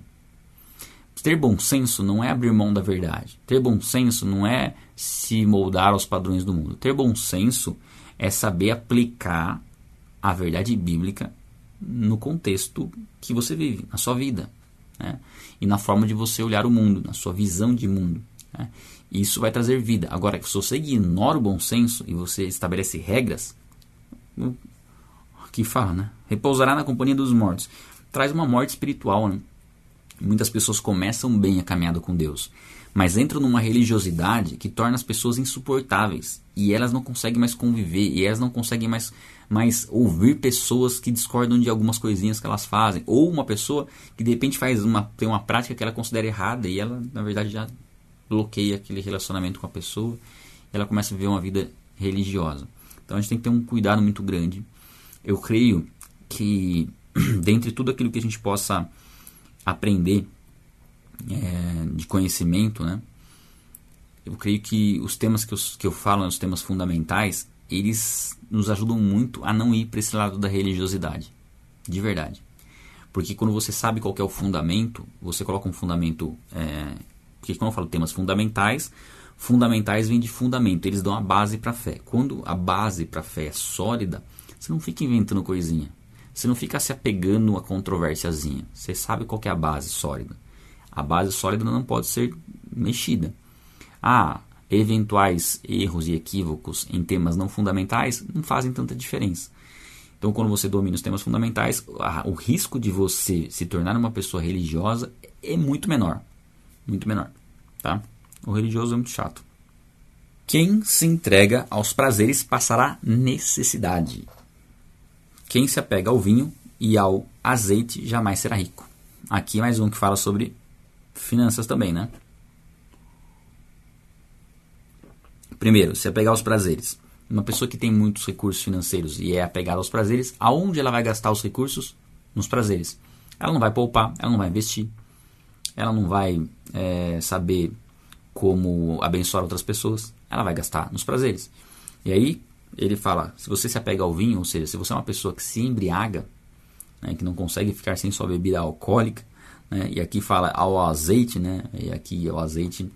Ter bom senso não é abrir mão da verdade. Ter bom senso não é se moldar aos padrões do mundo. Ter bom senso é saber aplicar a verdade bíblica no contexto que você vive, na sua vida. Né? E na forma de você olhar o mundo, na sua visão de mundo. Né? Isso vai trazer vida. Agora, se você ignora o bom senso e você estabelece regras, que fala, né? Repousará na companhia dos mortos. Traz uma morte espiritual, né? Muitas pessoas começam bem a caminhada com Deus, mas entram numa religiosidade que torna as pessoas insuportáveis e elas não conseguem mais conviver e elas não conseguem mais, mais ouvir pessoas que discordam de algumas coisinhas que elas fazem ou uma pessoa que de repente faz uma tem uma prática que ela considera errada e ela na verdade já bloqueia aquele relacionamento com a pessoa e ela começa a viver uma vida religiosa. Então a gente tem que ter um cuidado muito grande. Eu creio que dentre tudo aquilo que a gente possa aprender é, de conhecimento, né? Eu creio que os temas que eu, que eu falo, os temas fundamentais, eles nos ajudam muito a não ir para esse lado da religiosidade, de verdade. Porque quando você sabe qual é o fundamento, você coloca um fundamento. É, porque quando eu falo temas fundamentais, fundamentais vem de fundamento, eles dão a base para a fé. Quando a base para a fé é sólida, você não fica inventando coisinha. Você não fica se apegando a controvérsiazinha. Você sabe qual é a base sólida. A base sólida não pode ser mexida. Ah, eventuais erros e equívocos em temas não fundamentais não fazem tanta diferença. Então, quando você domina os temas fundamentais, o risco de você se tornar uma pessoa religiosa é muito menor. Muito menor. Tá? O religioso é muito chato. Quem se entrega aos prazeres passará necessidade. Quem se apega ao vinho e ao azeite jamais será rico. Aqui mais um que fala sobre finanças também, né? Primeiro, se apegar aos prazeres. Uma pessoa que tem muitos recursos financeiros e é apegada aos prazeres, aonde ela vai gastar os recursos? Nos prazeres. Ela não vai poupar, ela não vai investir, ela não vai é, saber como abençoar outras pessoas, ela vai gastar nos prazeres. E aí, ele fala: se você se apega ao vinho, ou seja, se você é uma pessoa que se embriaga, né, que não consegue ficar sem sua bebida alcoólica, né, e aqui fala ao azeite, né, e aqui o azeite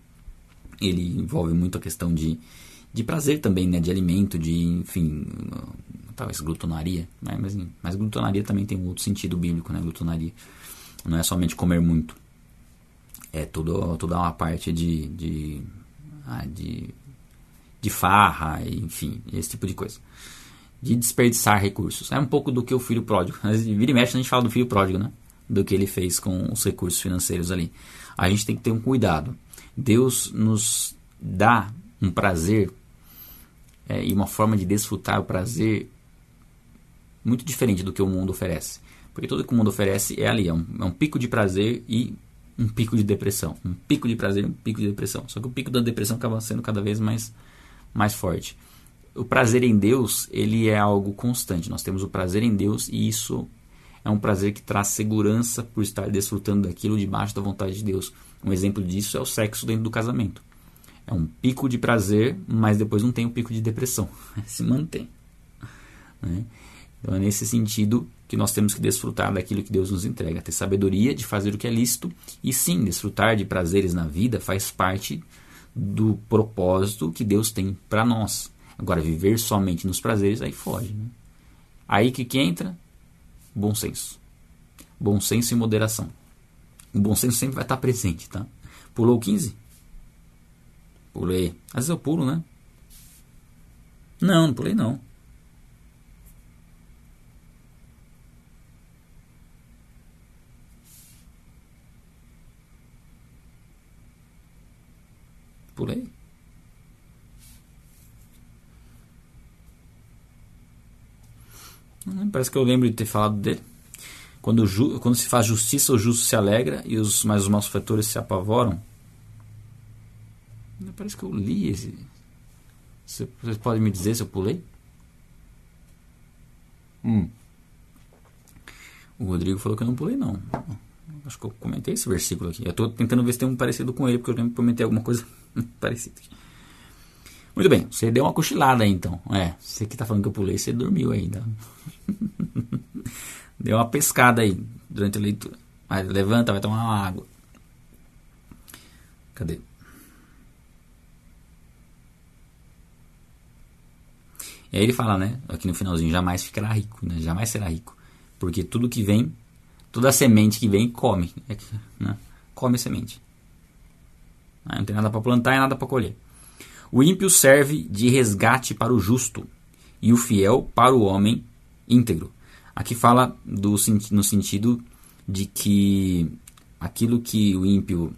ele envolve muito a questão de, de prazer também, né, de alimento, de, enfim, talvez glutonaria, né, mas, mas glutonaria também tem um outro sentido bíblico, né, glutonaria. Não é somente comer muito, é tudo, toda uma parte de, de, ah, de de farra, enfim, esse tipo de coisa. De desperdiçar recursos. É um pouco do que o filho pródigo. Vira e mexe a gente fala do filho pródigo, né? Do que ele fez com os recursos financeiros ali. A gente tem que ter um cuidado. Deus nos dá um prazer é, e uma forma de desfrutar o prazer muito diferente do que o mundo oferece. Porque tudo que o mundo oferece é ali, é um, é um pico de prazer e um pico de depressão. Um pico de prazer um pico de depressão. Só que o pico da depressão acaba sendo cada vez mais mais forte. O prazer em Deus, ele é algo constante. Nós temos o prazer em Deus e isso é um prazer que traz segurança por estar desfrutando daquilo debaixo da vontade de Deus. Um exemplo disso é o sexo dentro do casamento. É um pico de prazer, mas depois não tem um pico de depressão. Se mantém. Né? Então é nesse sentido que nós temos que desfrutar daquilo que Deus nos entrega, ter sabedoria de fazer o que é lícito e sim, desfrutar de prazeres na vida faz parte do propósito que Deus tem para nós. Agora, viver somente nos prazeres, aí foge. Né? Aí que, que entra? Bom senso. Bom senso e moderação. O bom senso sempre vai estar presente, tá? Pulou 15? Pulei. Às vezes eu pulo, né? Não, não pulei não. Pulei. Parece que eu lembro de ter falado dele. Quando, ju, quando se faz justiça, o justo se alegra e os mais os malfeitores se apavoram. Parece que eu li esse. Vocês podem me dizer se eu pulei? Hum. O Rodrigo falou que eu não pulei, não. Acho que eu comentei esse versículo aqui. Eu estou tentando ver se tem um parecido com ele, porque eu lembro que comentei alguma coisa parecida. Muito bem, você deu uma cochilada aí então. É, você que está falando que eu pulei, você dormiu ainda. deu uma pescada aí durante a leitura. Mas levanta, vai tomar uma água. Cadê? E aí ele fala, né, aqui no finalzinho, jamais ficará rico, né, jamais será rico. Porque tudo que vem, toda semente que vem, come. É né, come a semente. Não tem nada para plantar e nada para colher. O ímpio serve de resgate para o justo e o fiel para o homem íntegro. Aqui fala do, no sentido de que aquilo que o ímpio,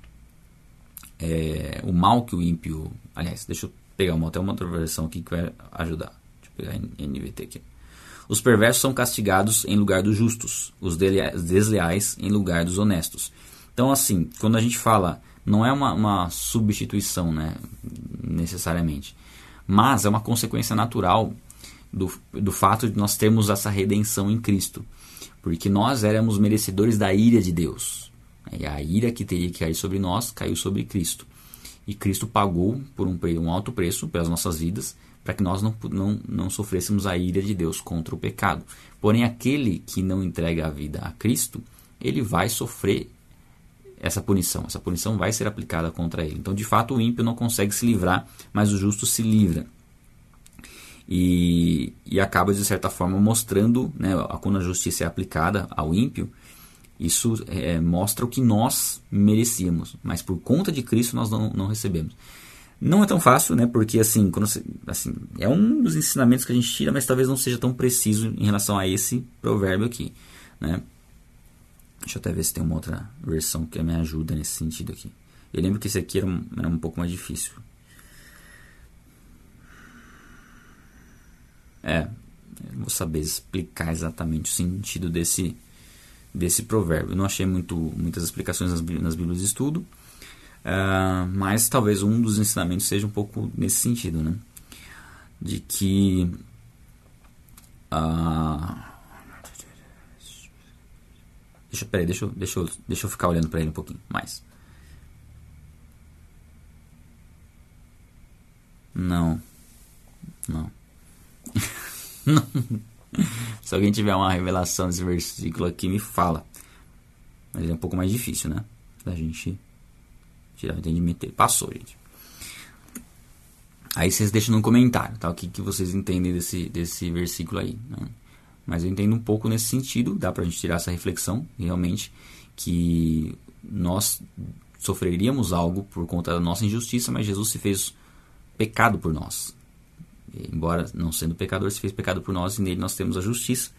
é, o mal que o ímpio, aliás, deixa eu pegar uma, até uma outra versão aqui que vai ajudar pegar NVT aqui. Os perversos são castigados em lugar dos justos, os desleais em lugar dos honestos. Então, assim, quando a gente fala, não é uma, uma substituição, né, necessariamente, mas é uma consequência natural do, do fato de nós termos essa redenção em Cristo. Porque nós éramos merecedores da ira de Deus. E a ira que teria que cair sobre nós caiu sobre Cristo. E Cristo pagou por um, um alto preço pelas nossas vidas para que nós não, não, não sofrêssemos a ira de Deus contra o pecado. Porém, aquele que não entrega a vida a Cristo, ele vai sofrer essa punição. Essa punição vai ser aplicada contra ele. Então, de fato, o ímpio não consegue se livrar, mas o justo se livra. E, e acaba, de certa forma, mostrando, né, quando a justiça é aplicada ao ímpio, isso é, mostra o que nós merecíamos, mas por conta de Cristo nós não, não recebemos. Não é tão fácil, né? Porque assim, quando assim, é um dos ensinamentos que a gente tira, mas talvez não seja tão preciso em relação a esse provérbio aqui, né? Deixa eu até ver se tem uma outra versão que me ajuda nesse sentido aqui. Eu lembro que esse aqui era um, era um pouco mais difícil. É, eu não vou saber explicar exatamente o sentido desse, desse provérbio. Eu não achei muito, muitas explicações nas, nas Bíblias de estudo. Uh, mas talvez um dos ensinamentos seja um pouco nesse sentido, né? De que uh, deixa, peraí, deixa, deixa, deixa eu ficar olhando para ele um pouquinho mais. Não. Não. Não. Se alguém tiver uma revelação desse versículo aqui, me fala. Mas é um pouco mais difícil, né? Da gente tirar o entendimento dele. Passou, gente. Aí vocês deixam no comentário, tá? O que, que vocês entendem desse, desse versículo aí. Né? Mas eu entendo um pouco nesse sentido, dá pra gente tirar essa reflexão, realmente, que nós sofreríamos algo por conta da nossa injustiça, mas Jesus se fez pecado por nós. Embora não sendo pecador, se fez pecado por nós e nele nós temos a justiça.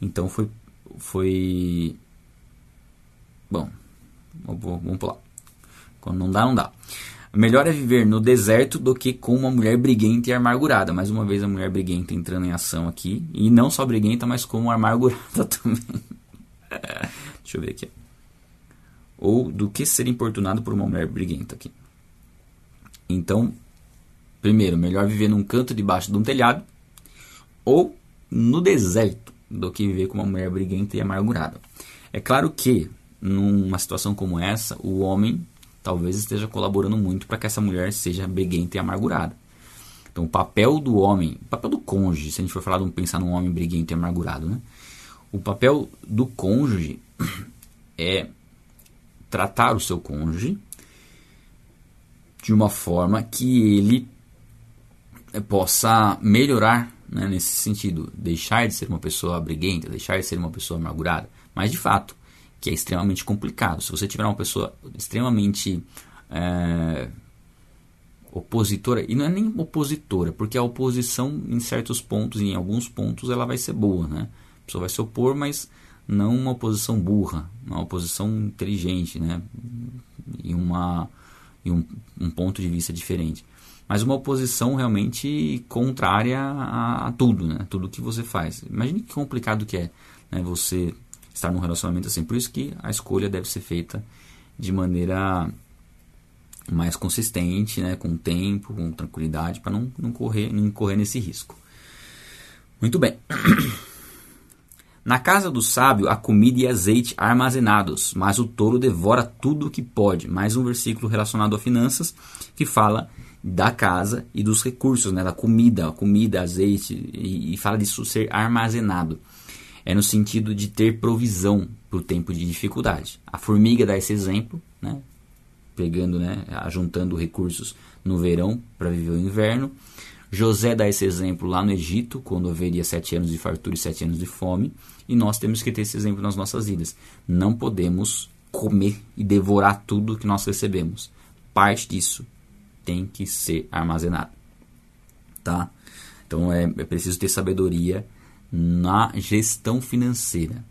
Então foi. foi bom, vamos pular. Quando não dá, não dá. Melhor é viver no deserto do que com uma mulher briguenta e amargurada. Mais uma vez a mulher briguenta entrando em ação aqui. E não só briguenta, mas como amargurada também. Deixa eu ver aqui. Ou do que ser importunado por uma mulher briguenta aqui. Então, primeiro, melhor viver num canto debaixo de um telhado. Ou no deserto do que viver com uma mulher briguenta e amargurada. É claro que, numa situação como essa, o homem talvez esteja colaborando muito para que essa mulher seja briguenta e amargurada. Então, o papel do homem, o papel do cônjuge, se a gente for falar de um, pensar num homem briguento e amargurado, né? O papel do cônjuge é tratar o seu cônjuge de uma forma que ele possa melhorar né, nesse sentido, deixar de ser uma pessoa briguenta, deixar de ser uma pessoa amargurada. Mas de fato, que é extremamente complicado. Se você tiver uma pessoa extremamente é, opositora, e não é nem opositora, porque a oposição em certos pontos, em alguns pontos, ela vai ser boa, né? A pessoa vai se opor, mas não uma oposição burra, uma oposição inteligente, né? E uma e um, um ponto de vista diferente. Mas uma oposição realmente contrária a, a tudo, né? Tudo que você faz. Imagine que complicado que é né? você estar num relacionamento assim. Por isso que a escolha deve ser feita de maneira mais consistente, né? com tempo, com tranquilidade, para não, não, correr, não correr nesse risco. Muito bem. Na casa do sábio há comida e azeite armazenados, mas o tolo devora tudo o que pode. Mais um versículo relacionado a finanças que fala da casa e dos recursos, né, da comida, comida, azeite, e, e fala disso ser armazenado. É no sentido de ter provisão para o tempo de dificuldade. A formiga dá esse exemplo, né, pegando, né, juntando recursos no verão para viver o inverno. José dá esse exemplo lá no Egito, quando haveria sete anos de fartura e sete anos de fome. E nós temos que ter esse exemplo nas nossas vidas. Não podemos comer e devorar tudo que nós recebemos. Parte disso tem que ser armazenado. Tá? Então é, é preciso ter sabedoria na gestão financeira.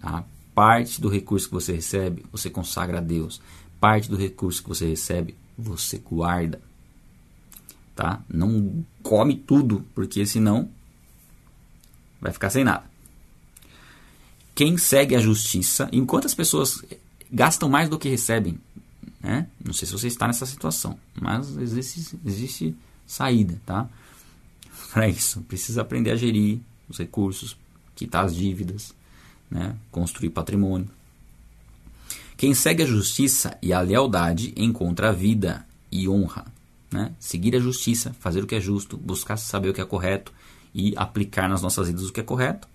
Tá? Parte do recurso que você recebe, você consagra a Deus. Parte do recurso que você recebe, você guarda tá? Não come tudo, porque senão vai ficar sem nada. Quem segue a justiça, enquanto as pessoas gastam mais do que recebem, né? Não sei se você está nessa situação, mas existe, existe saída, tá? Para isso, precisa aprender a gerir os recursos, quitar as dívidas, né? Construir patrimônio. Quem segue a justiça e a lealdade encontra a vida e honra. Né? Seguir a justiça, fazer o que é justo, buscar saber o que é correto e aplicar nas nossas vidas o que é correto.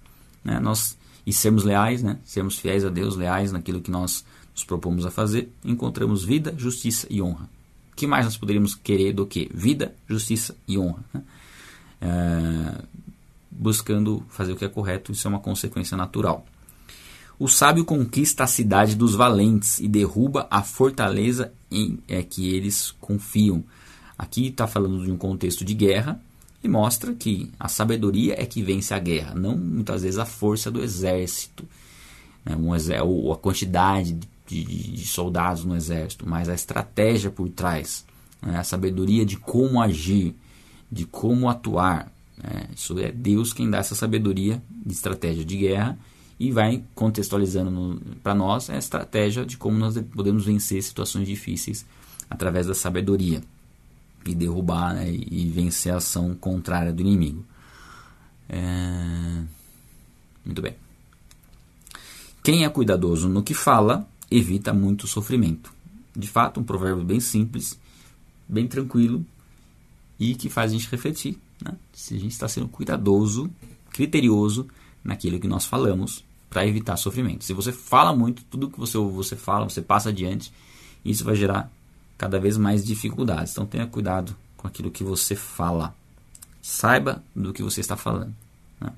Né? Nós, e sermos leais, né? sermos fiéis a Deus, leais naquilo que nós nos propomos a fazer, encontramos vida, justiça e honra. O que mais nós poderíamos querer do que vida, justiça e honra? Né? É, buscando fazer o que é correto, isso é uma consequência natural. O sábio conquista a cidade dos valentes e derruba a fortaleza em é, que eles confiam. Aqui está falando de um contexto de guerra e mostra que a sabedoria é que vence a guerra, não muitas vezes a força do exército, né, um ou a quantidade de, de, soldados no exército, mas a estratégia por trás, né, a sabedoria de como agir, de como atuar. Né, isso é Deus quem dá essa sabedoria de estratégia de guerra e vai contextualizando para nós a estratégia de como nós podemos vencer situações difíceis através da sabedoria e derrubar né, e vencer a ação contrária do inimigo. É... Muito bem. Quem é cuidadoso no que fala evita muito sofrimento. De fato, um provérbio bem simples, bem tranquilo e que faz a gente refletir né? se a gente está sendo cuidadoso, criterioso naquilo que nós falamos para evitar sofrimento. Se você fala muito, tudo que você, você fala, você passa adiante, isso vai gerar cada vez mais dificuldades. Então tenha cuidado com aquilo que você fala. Saiba do que você está falando. Né?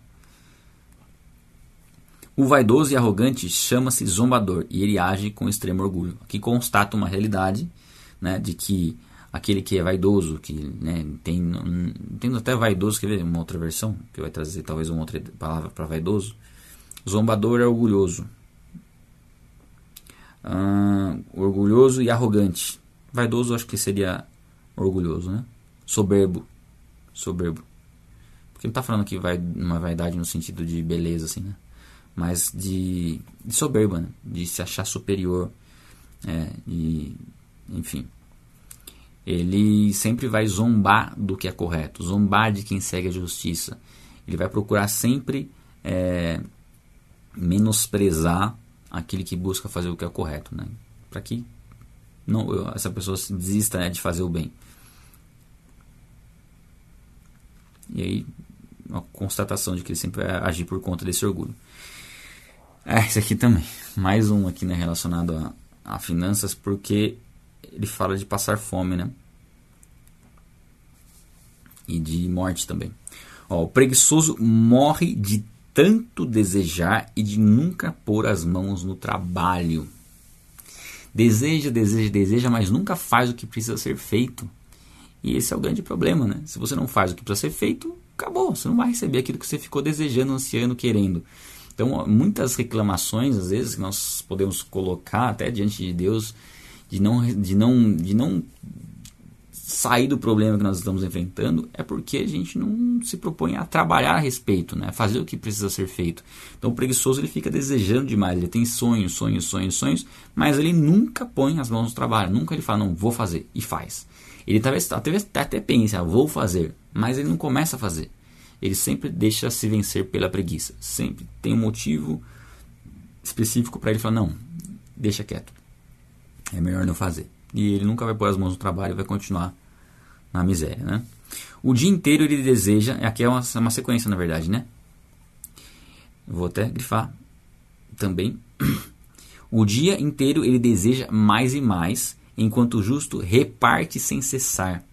O vaidoso e arrogante chama-se zombador e ele age com extremo orgulho. Aqui constata uma realidade né, de que aquele que é vaidoso, que né, tem, tem até vaidoso, quer ver uma outra versão, que vai trazer talvez uma outra palavra para vaidoso. Zombador é orgulhoso. Ah, orgulhoso e arrogante. Vaidoso acho que seria orgulhoso, né? Soberbo. Soberbo. Porque não está falando que vai uma vaidade no sentido de beleza, assim, né? Mas de, de soberba, né? De se achar superior. É, e, enfim. Ele sempre vai zombar do que é correto. Zombar de quem segue a justiça. Ele vai procurar sempre é, menosprezar aquele que busca fazer o que é correto, né? Para que não, essa pessoa desista né, de fazer o bem. E aí, uma constatação de que ele sempre vai agir por conta desse orgulho. É, esse aqui também. Mais um aqui né, relacionado a, a finanças, porque ele fala de passar fome, né? E de morte também. Ó, o preguiçoso morre de tanto desejar e de nunca pôr as mãos no trabalho. Deseja, deseja, deseja, mas nunca faz o que precisa ser feito. E esse é o grande problema, né? Se você não faz o que precisa ser feito, acabou. Você não vai receber aquilo que você ficou desejando, ansiando, querendo. Então, muitas reclamações, às vezes, que nós podemos colocar até diante de Deus de não, de não, de não sair do problema que nós estamos enfrentando é porque a gente não se propõe a trabalhar a respeito, né? fazer o que precisa ser feito. Então o preguiçoso ele fica desejando demais, ele tem sonhos, sonhos, sonhos, sonhos, mas ele nunca põe as mãos no trabalho, nunca ele fala, não, vou fazer, e faz. Ele talvez até, até pense, ah, vou fazer, mas ele não começa a fazer. Ele sempre deixa se vencer pela preguiça, sempre tem um motivo específico para ele falar, não, deixa quieto, é melhor não fazer e ele nunca vai pôr as mãos no trabalho e vai continuar na miséria, né? O dia inteiro ele deseja, aqui é uma, uma sequência na verdade, né? Vou até grifar também. O dia inteiro ele deseja mais e mais, enquanto o justo reparte sem cessar.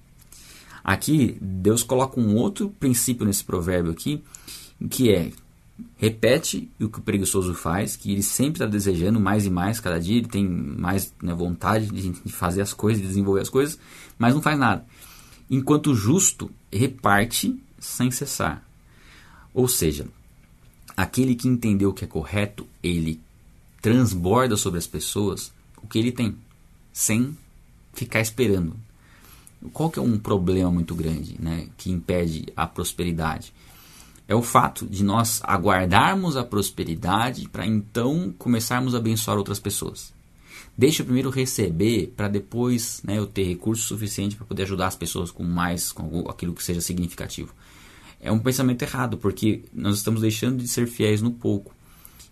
Aqui Deus coloca um outro princípio nesse provérbio aqui, que é repete o que o preguiçoso faz, que ele sempre está desejando mais e mais cada dia, ele tem mais né, vontade de fazer as coisas, de desenvolver as coisas, mas não faz nada. Enquanto o justo reparte sem cessar. Ou seja, aquele que entendeu o que é correto, ele transborda sobre as pessoas o que ele tem, sem ficar esperando. Qual que é um problema muito grande né, que impede a prosperidade? É o fato de nós aguardarmos a prosperidade para então começarmos a abençoar outras pessoas. Deixa eu primeiro receber para depois né, eu ter recurso suficiente para poder ajudar as pessoas com mais, com aquilo que seja significativo. É um pensamento errado, porque nós estamos deixando de ser fiéis no pouco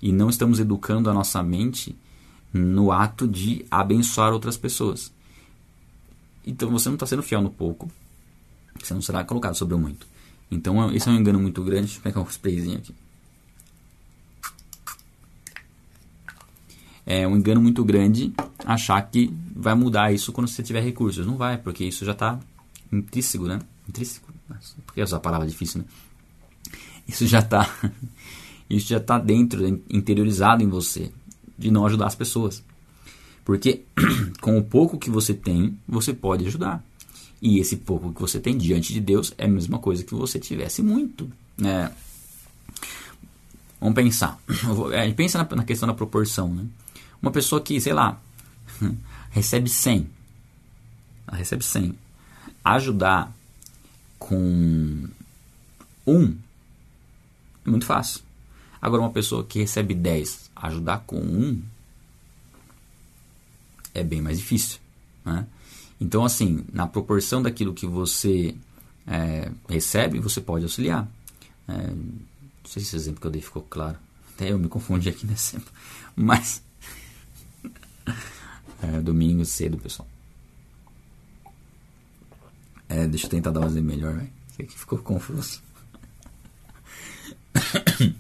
e não estamos educando a nossa mente no ato de abençoar outras pessoas. Então você não está sendo fiel no pouco, você não será colocado sobre o muito. Então esse é um engano muito grande. Deixa eu pegar um sprayzinho aqui. É um engano muito grande achar que vai mudar isso quando você tiver recursos. Não vai, porque isso já está intrínseco, né? Intrínseco? Por que usar a palavra difícil, né? Isso já está isso já está dentro, interiorizado em você, de não ajudar as pessoas. Porque com o pouco que você tem, você pode ajudar. E esse pouco que você tem diante de Deus é a mesma coisa que você tivesse muito. Né? Vamos pensar. Pensa na, questão da proporção. Né? Uma pessoa que, sei lá, recebe 100. Ela recebe 100. Ajudar com um é muito fácil. Agora, uma pessoa que recebe 10, ajudar com um é bem mais difícil. Né? Então, assim, na proporção daquilo que você é, recebe, você pode auxiliar. É, não sei se esse exemplo que eu dei ficou claro. Até eu me confundi aqui nesse exemplo. Mas. é, domingo cedo, pessoal. É, deixa eu tentar dar um exemplo melhor, velho. Aqui ficou confuso.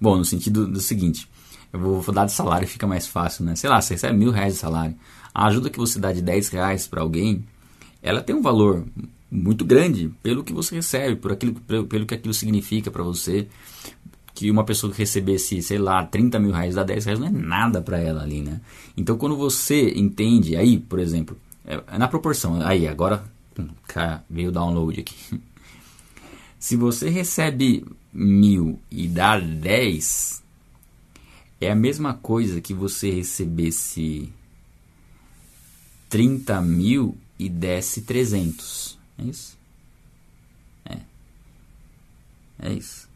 Bom, no sentido do seguinte: eu vou, vou dar de salário fica mais fácil, né? Sei lá, você recebe mil reais de salário a ajuda que você dá de 10 reais para alguém, ela tem um valor muito grande pelo que você recebe, por aquilo, pelo, que aquilo significa para você. Que uma pessoa que recebesse, sei lá, 30 mil reais dá 10 reais não é nada para ela ali, né? Então quando você entende, aí, por exemplo, é, é na proporção, aí agora hum, cara, veio o download aqui. Se você recebe mil e dá 10, é a mesma coisa que você recebesse 30 mil e desce 300. É isso? É. É isso.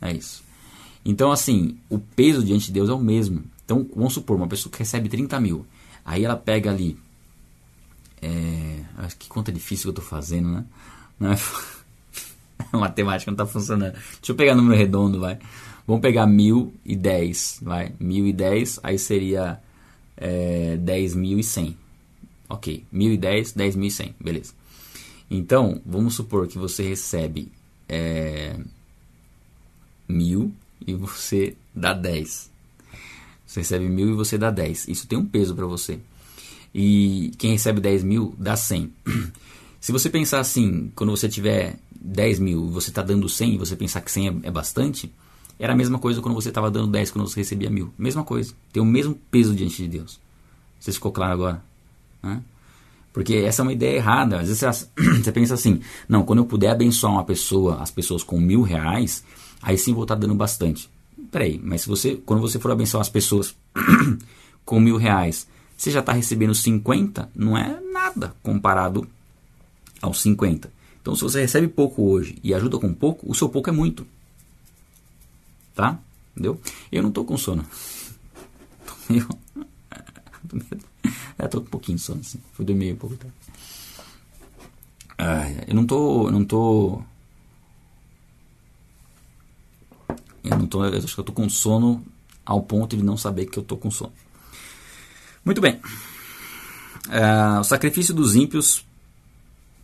É isso. Então, assim, o peso diante de Deus é o mesmo. Então, vamos supor, uma pessoa que recebe 30 mil. Aí ela pega ali. É, acho que conta difícil que eu estou fazendo, né? Não é, a matemática não está funcionando. Deixa eu pegar número redondo, vai. Vamos pegar 1010, vai. 1010, aí seria é, 10.100. Ok, 1.010, 10.100, beleza. Então, vamos supor que você recebe é, mil e você dá 10. Você recebe mil e você dá 10. Isso tem um peso para você. E quem recebe 10 mil dá 100. Se você pensar assim, quando você tiver 10 mil e você está dando 100 e você pensar que 100 é, é bastante, era a mesma coisa quando você estava dando 10 quando você recebia mil. Mesma coisa. Tem o mesmo peso diante de Deus. Você ficou claro agora? Né? Porque essa é uma ideia errada. Às vezes você, pensa assim: não, quando eu puder abençoar uma pessoa, as pessoas com mil reais, aí sim vou estar dando bastante. Peraí, mas se você, quando você for abençoar as pessoas com mil reais, Você já está recebendo 50, não é nada comparado aos 50. Então, se você recebe pouco hoje e ajuda com pouco, o seu pouco é muito. Tá? Entendeu? Eu não estou com sono. Tô meio... É, tô com um pouquinho de sono, assim. Fui dormir um pouco tarde. Ah, eu não tô. Não tô. Eu não tô. Eu acho que eu tô com sono ao ponto de não saber que eu tô com sono. Muito bem. Uh, o sacrifício dos ímpios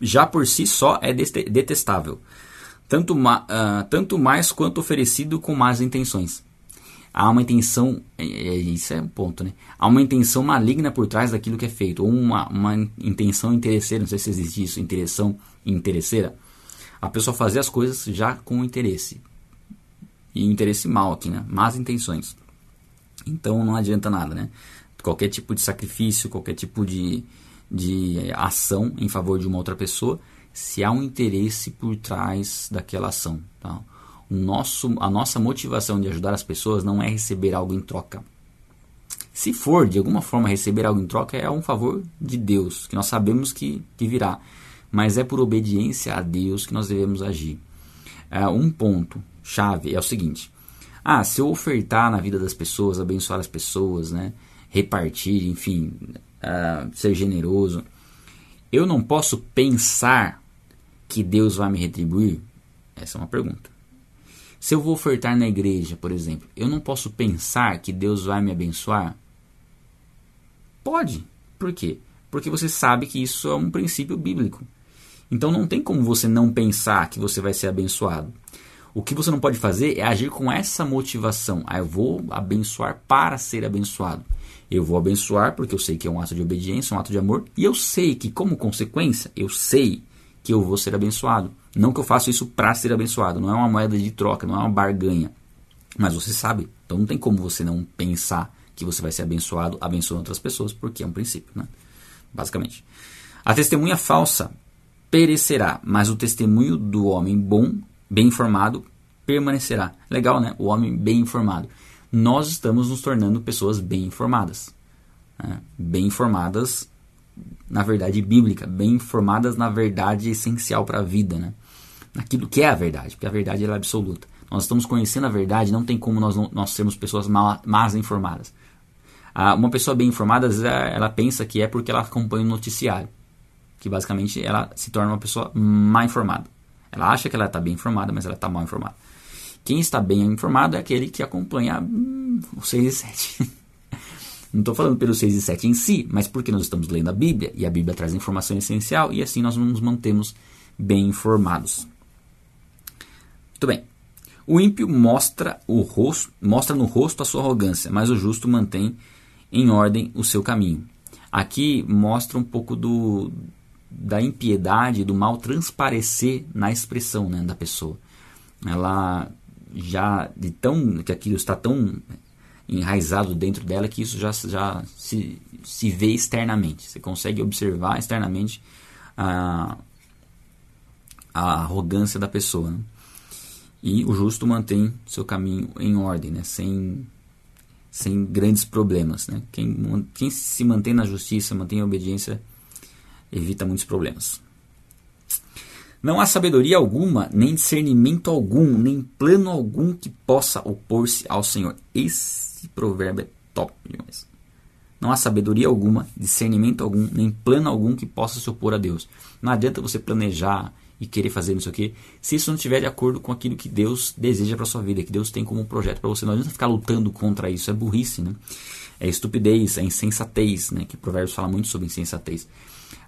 já por si só é detestável, tanto, ma uh, tanto mais quanto oferecido com más intenções. Há uma intenção, é, é, isso é um ponto, né? Há uma intenção maligna por trás daquilo que é feito, ou uma, uma intenção interesseira, não sei se existe isso, intenção interesseira. A pessoa fazer as coisas já com interesse. E interesse mal aqui, né? Más intenções. Então não adianta nada, né? Qualquer tipo de sacrifício, qualquer tipo de, de ação em favor de uma outra pessoa, se há um interesse por trás daquela ação. Tá? Nosso, a nossa motivação de ajudar as pessoas não é receber algo em troca. Se for de alguma forma receber algo em troca, é um favor de Deus, que nós sabemos que, que virá. Mas é por obediência a Deus que nós devemos agir. É, um ponto chave é o seguinte: ah, se eu ofertar na vida das pessoas, abençoar as pessoas, né, repartir, enfim, uh, ser generoso, eu não posso pensar que Deus vai me retribuir? Essa é uma pergunta. Se eu vou ofertar na igreja, por exemplo, eu não posso pensar que Deus vai me abençoar? Pode. Por quê? Porque você sabe que isso é um princípio bíblico. Então não tem como você não pensar que você vai ser abençoado. O que você não pode fazer é agir com essa motivação. Ah, eu vou abençoar para ser abençoado. Eu vou abençoar porque eu sei que é um ato de obediência, um ato de amor, e eu sei que, como consequência, eu sei que eu vou ser abençoado. Não que eu faça isso para ser abençoado, não é uma moeda de troca, não é uma barganha. Mas você sabe, então não tem como você não pensar que você vai ser abençoado abençoando outras pessoas, porque é um princípio, né? Basicamente. A testemunha falsa perecerá, mas o testemunho do homem bom bem informado permanecerá. Legal, né? O homem bem informado. Nós estamos nos tornando pessoas bem informadas. Né? Bem informadas na verdade bíblica, bem informadas na verdade essencial para a vida, né? Naquilo que é a verdade, porque a verdade é absoluta. Nós estamos conhecendo a verdade, não tem como nós, nós sermos pessoas mal, más informadas. Ah, uma pessoa bem informada, às vezes, ela pensa que é porque ela acompanha o noticiário, que basicamente ela se torna uma pessoa mal informada. Ela acha que ela está bem informada, mas ela está mal informada. Quem está bem informado é aquele que acompanha hum, o 6 e 7. Não estou falando pelo 6 e 7 em si, mas porque nós estamos lendo a Bíblia e a Bíblia traz informação essencial e assim nós nos mantemos bem informados. Muito bem. O ímpio mostra, o rosto, mostra no rosto a sua arrogância, mas o justo mantém em ordem o seu caminho. Aqui mostra um pouco do, da impiedade, do mal transparecer na expressão né, da pessoa. Ela já de tão que aquilo está tão enraizado dentro dela que isso já, já se, se vê externamente. Você consegue observar externamente a, a arrogância da pessoa. Né? E o justo mantém seu caminho em ordem, né? sem, sem grandes problemas. Né? Quem, quem se mantém na justiça, mantém a obediência, evita muitos problemas. Não há sabedoria alguma, nem discernimento algum, nem plano algum que possa opor-se ao Senhor. Esse provérbio é top demais. Não há sabedoria alguma, discernimento algum, nem plano algum que possa se opor a Deus. Não adianta você planejar e querer fazer isso aqui, se isso não estiver de acordo com aquilo que Deus deseja para sua vida, que Deus tem como um projeto para você. Não adianta ficar lutando contra isso, é burrice, né? É estupidez, é insensatez, né? Que Provérbios fala muito sobre insensatez.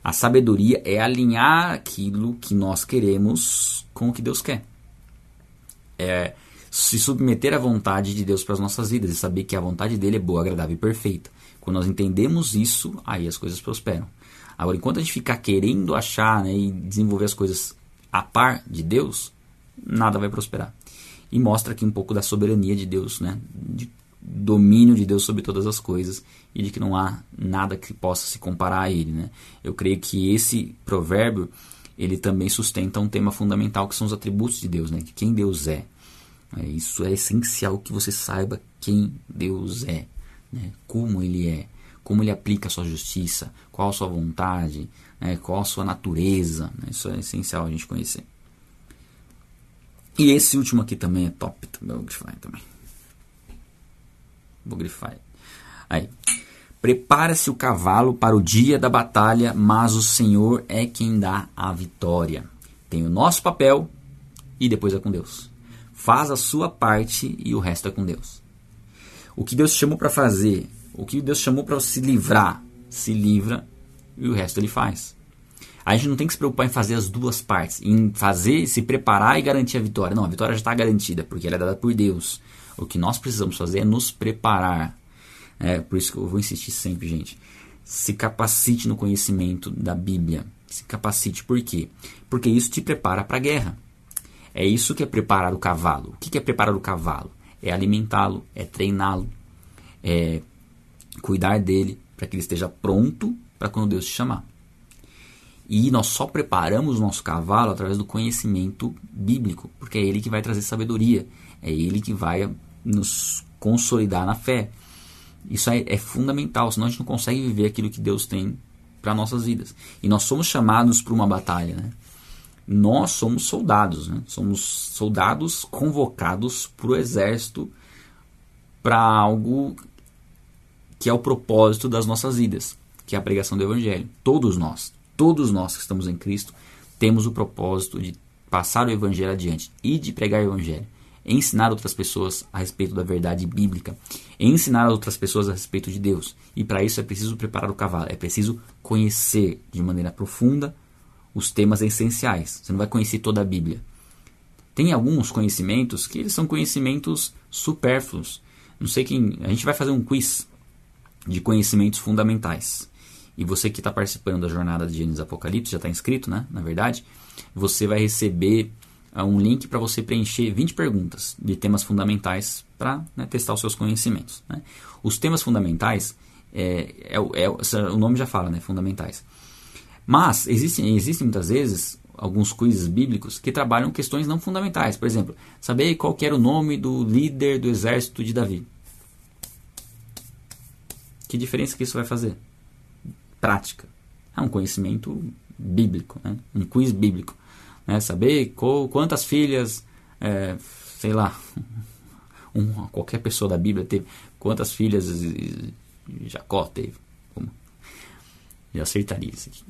A sabedoria é alinhar aquilo que nós queremos com o que Deus quer. É se submeter à vontade de Deus para as nossas vidas e saber que a vontade dele é boa, agradável e perfeita. Quando nós entendemos isso, aí as coisas prosperam. Agora, enquanto a gente ficar querendo achar né, e desenvolver as coisas a par de Deus, nada vai prosperar. E mostra aqui um pouco da soberania de Deus, né? de domínio de Deus sobre todas as coisas e de que não há nada que possa se comparar a ele. Né? Eu creio que esse provérbio ele também sustenta um tema fundamental que são os atributos de Deus, né? quem Deus é. é. Isso é essencial que você saiba quem Deus é, né? como Ele é, como ele aplica a sua justiça, qual a sua vontade, né, qual a sua natureza. Né, isso é essencial a gente conhecer. E esse último aqui também é top, também vou grifar também. Vou grifar. Aí. Prepara-se o cavalo para o dia da batalha, mas o Senhor é quem dá a vitória. Tem o nosso papel e depois é com Deus. Faz a sua parte e o resto é com Deus. O que Deus chamou para fazer, o que Deus chamou para se livrar, se livra e o resto ele faz. A gente não tem que se preocupar em fazer as duas partes, em fazer, se preparar e garantir a vitória. Não, a vitória já está garantida, porque ela é dada por Deus. O que nós precisamos fazer é nos preparar. É, por isso que eu vou insistir sempre, gente. Se capacite no conhecimento da Bíblia. Se capacite. Por quê? Porque isso te prepara para a guerra. É isso que é preparar o cavalo. O que é preparar o cavalo? É alimentá-lo, é treiná-lo, é cuidar dele para que ele esteja pronto para quando Deus te chamar. E nós só preparamos o nosso cavalo através do conhecimento bíblico, porque é ele que vai trazer sabedoria, é ele que vai nos consolidar na fé. Isso é, é fundamental, senão a gente não consegue viver aquilo que Deus tem para nossas vidas. E nós somos chamados para uma batalha, né? Nós somos soldados, né? somos soldados convocados para o exército para algo que é o propósito das nossas vidas, que é a pregação do Evangelho. Todos nós, todos nós que estamos em Cristo, temos o propósito de passar o Evangelho adiante e de pregar o Evangelho. Ensinar outras pessoas a respeito da verdade bíblica, ensinar outras pessoas a respeito de Deus. E para isso é preciso preparar o cavalo, é preciso conhecer de maneira profunda os temas essenciais. Você não vai conhecer toda a Bíblia. Tem alguns conhecimentos que eles são conhecimentos supérfluos. Não sei quem. A gente vai fazer um quiz de conhecimentos fundamentais. E você que está participando da jornada de Gênesis Apocalipse, já está inscrito, né? Na verdade, você vai receber uh, um link para você preencher 20 perguntas de temas fundamentais para né, testar os seus conhecimentos. Né? Os temas fundamentais, é, é, é, o nome já fala, né? Fundamentais. Mas existem, existem muitas vezes alguns quizzes bíblicos que trabalham questões não fundamentais. Por exemplo, saber qual era o nome do líder do exército de Davi. Que diferença que isso vai fazer? Prática. É um conhecimento bíblico, né? um quiz bíblico. Né? Saber qual, quantas filhas, é, sei lá, qualquer pessoa da Bíblia teve, quantas filhas Jacó teve. Já acertaria isso aqui.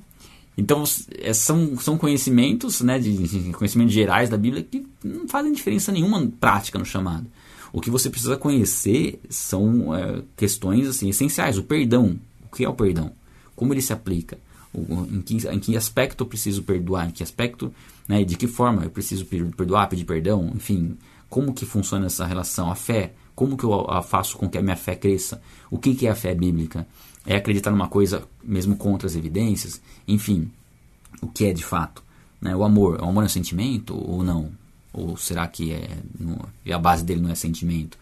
Então, é, são, são conhecimentos, né, de, de, conhecimentos gerais da Bíblia que não fazem diferença nenhuma prática no chamado. O que você precisa conhecer são é, questões assim, essenciais. O perdão. O que é o perdão? Como ele se aplica, em que, em que aspecto eu preciso perdoar, em que aspecto, né, de que forma eu preciso perdoar, pedir perdão, enfim, como que funciona essa relação, a fé, como que eu faço com que a minha fé cresça, o que, que é a fé bíblica, é acreditar numa coisa mesmo contra as evidências, enfim, o que é de fato, né, o amor, o amor é um sentimento ou não? Ou será que é, a base dele não é sentimento?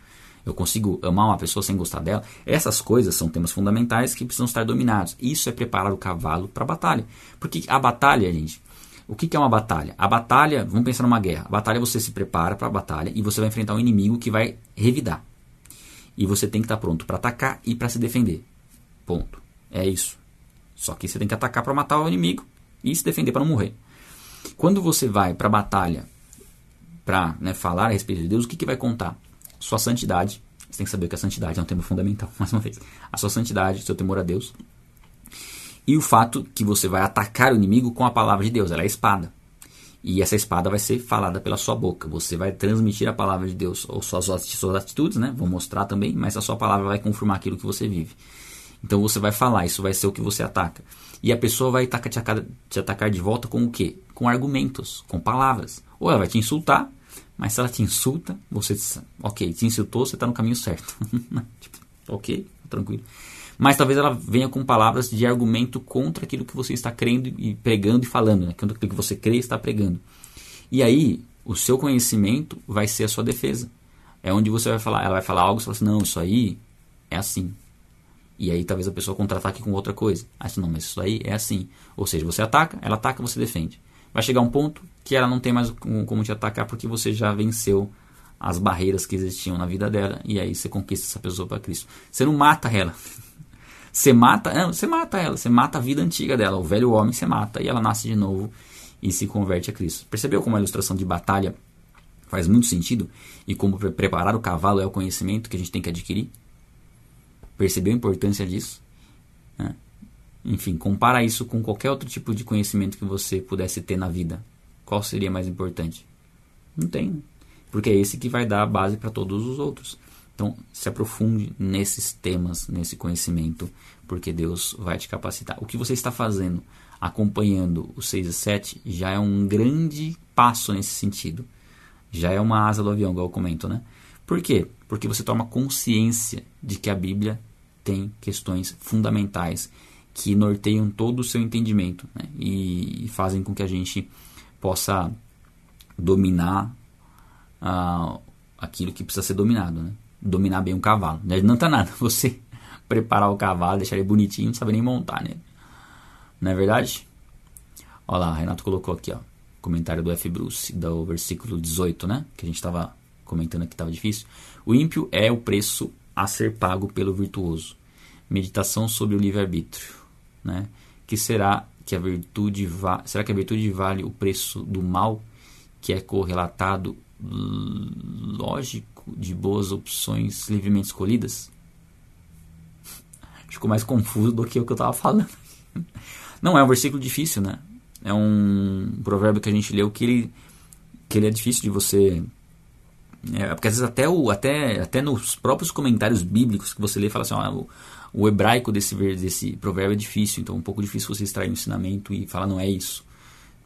Eu consigo amar uma pessoa sem gostar dela. Essas coisas são temas fundamentais que precisam estar dominados. Isso é preparar o cavalo para a batalha. Porque a batalha, gente, o que, é uma batalha? A batalha, vamos pensar numa guerra. A batalha você se prepara para a batalha e você vai enfrentar um inimigo que vai revidar. E você tem que estar pronto para atacar e para se defender. Ponto. É isso. Só que você tem que atacar para matar o inimigo e se defender para não morrer. Quando você vai para a batalha para né, falar a respeito de Deus, o que, que vai contar? Sua santidade. Você tem que saber que a santidade é um tema fundamental, mais uma vez. A sua santidade, seu temor a Deus. E o fato que você vai atacar o inimigo com a palavra de Deus, ela é a espada. E essa espada vai ser falada pela sua boca. Você vai transmitir a palavra de Deus, ou suas, suas atitudes, né? Vou mostrar também, mas a sua palavra vai confirmar aquilo que você vive. Então você vai falar, isso vai ser o que você ataca. E a pessoa vai te, atacar, te atacar de volta com o quê? Com argumentos, com palavras. Ou ela vai te insultar, mas se ela te insulta, você diz, ok, te insultou, você está no caminho certo. tipo, ok, tranquilo. Mas talvez ela venha com palavras de argumento contra aquilo que você está crendo e pregando e falando, né? aquilo que você crê e está pregando. E aí, o seu conhecimento vai ser a sua defesa. É onde você vai falar, ela vai falar algo e você fala assim, não, isso aí é assim. E aí talvez a pessoa contra-ataque com outra coisa. Ah, não, mas isso aí é assim. Ou seja, você ataca, ela ataca, você defende. Vai chegar um ponto que ela não tem mais como te atacar porque você já venceu as barreiras que existiam na vida dela e aí você conquista essa pessoa para Cristo. Você não mata ela. Você mata, não, você mata ela, você mata a vida antiga dela, o velho homem você mata e ela nasce de novo e se converte a Cristo. Percebeu como a ilustração de batalha faz muito sentido e como preparar o cavalo é o conhecimento que a gente tem que adquirir? Percebeu a importância disso? Né? Enfim, compara isso com qualquer outro tipo de conhecimento que você pudesse ter na vida. Qual seria mais importante? Não tem, porque é esse que vai dar a base para todos os outros. Então, se aprofunde nesses temas, nesse conhecimento, porque Deus vai te capacitar. O que você está fazendo, acompanhando o 6 e 7, já é um grande passo nesse sentido. Já é uma asa do avião, igual eu comento, né? Por quê? Porque você toma consciência de que a Bíblia tem questões fundamentais que norteiam todo o seu entendimento né? e fazem com que a gente possa dominar uh, aquilo que precisa ser dominado. Né? dominar bem um cavalo. Não adianta nada você preparar o cavalo, deixar ele bonitinho, não sabe nem montar nele. Não é verdade? Olha lá, Renato colocou aqui, ó, comentário do F. Bruce, do versículo 18, né? Que a gente estava comentando aqui, estava difícil. O ímpio é o preço a ser pago pelo virtuoso. Meditação sobre o livre-arbítrio, né? Que será que a virtude será que a virtude vale o preço do mal que é correlatado lógico de boas opções livremente escolhidas? Ficou mais confuso do que o que eu estava falando. Não é um versículo difícil, né? É um provérbio que a gente leu que ele, que ele é difícil de você. É, porque às vezes até, o, até, até nos próprios comentários bíblicos que você lê, fala assim: ó, o hebraico desse, desse provérbio é difícil, então é um pouco difícil você extrair um ensinamento e falar, não é isso.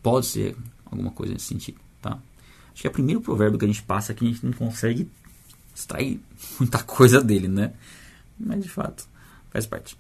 Pode ser alguma coisa nesse sentido, tá? Acho que é o primeiro provérbio que a gente passa que a gente não consegue extrair muita coisa dele, né? Mas de fato, faz parte.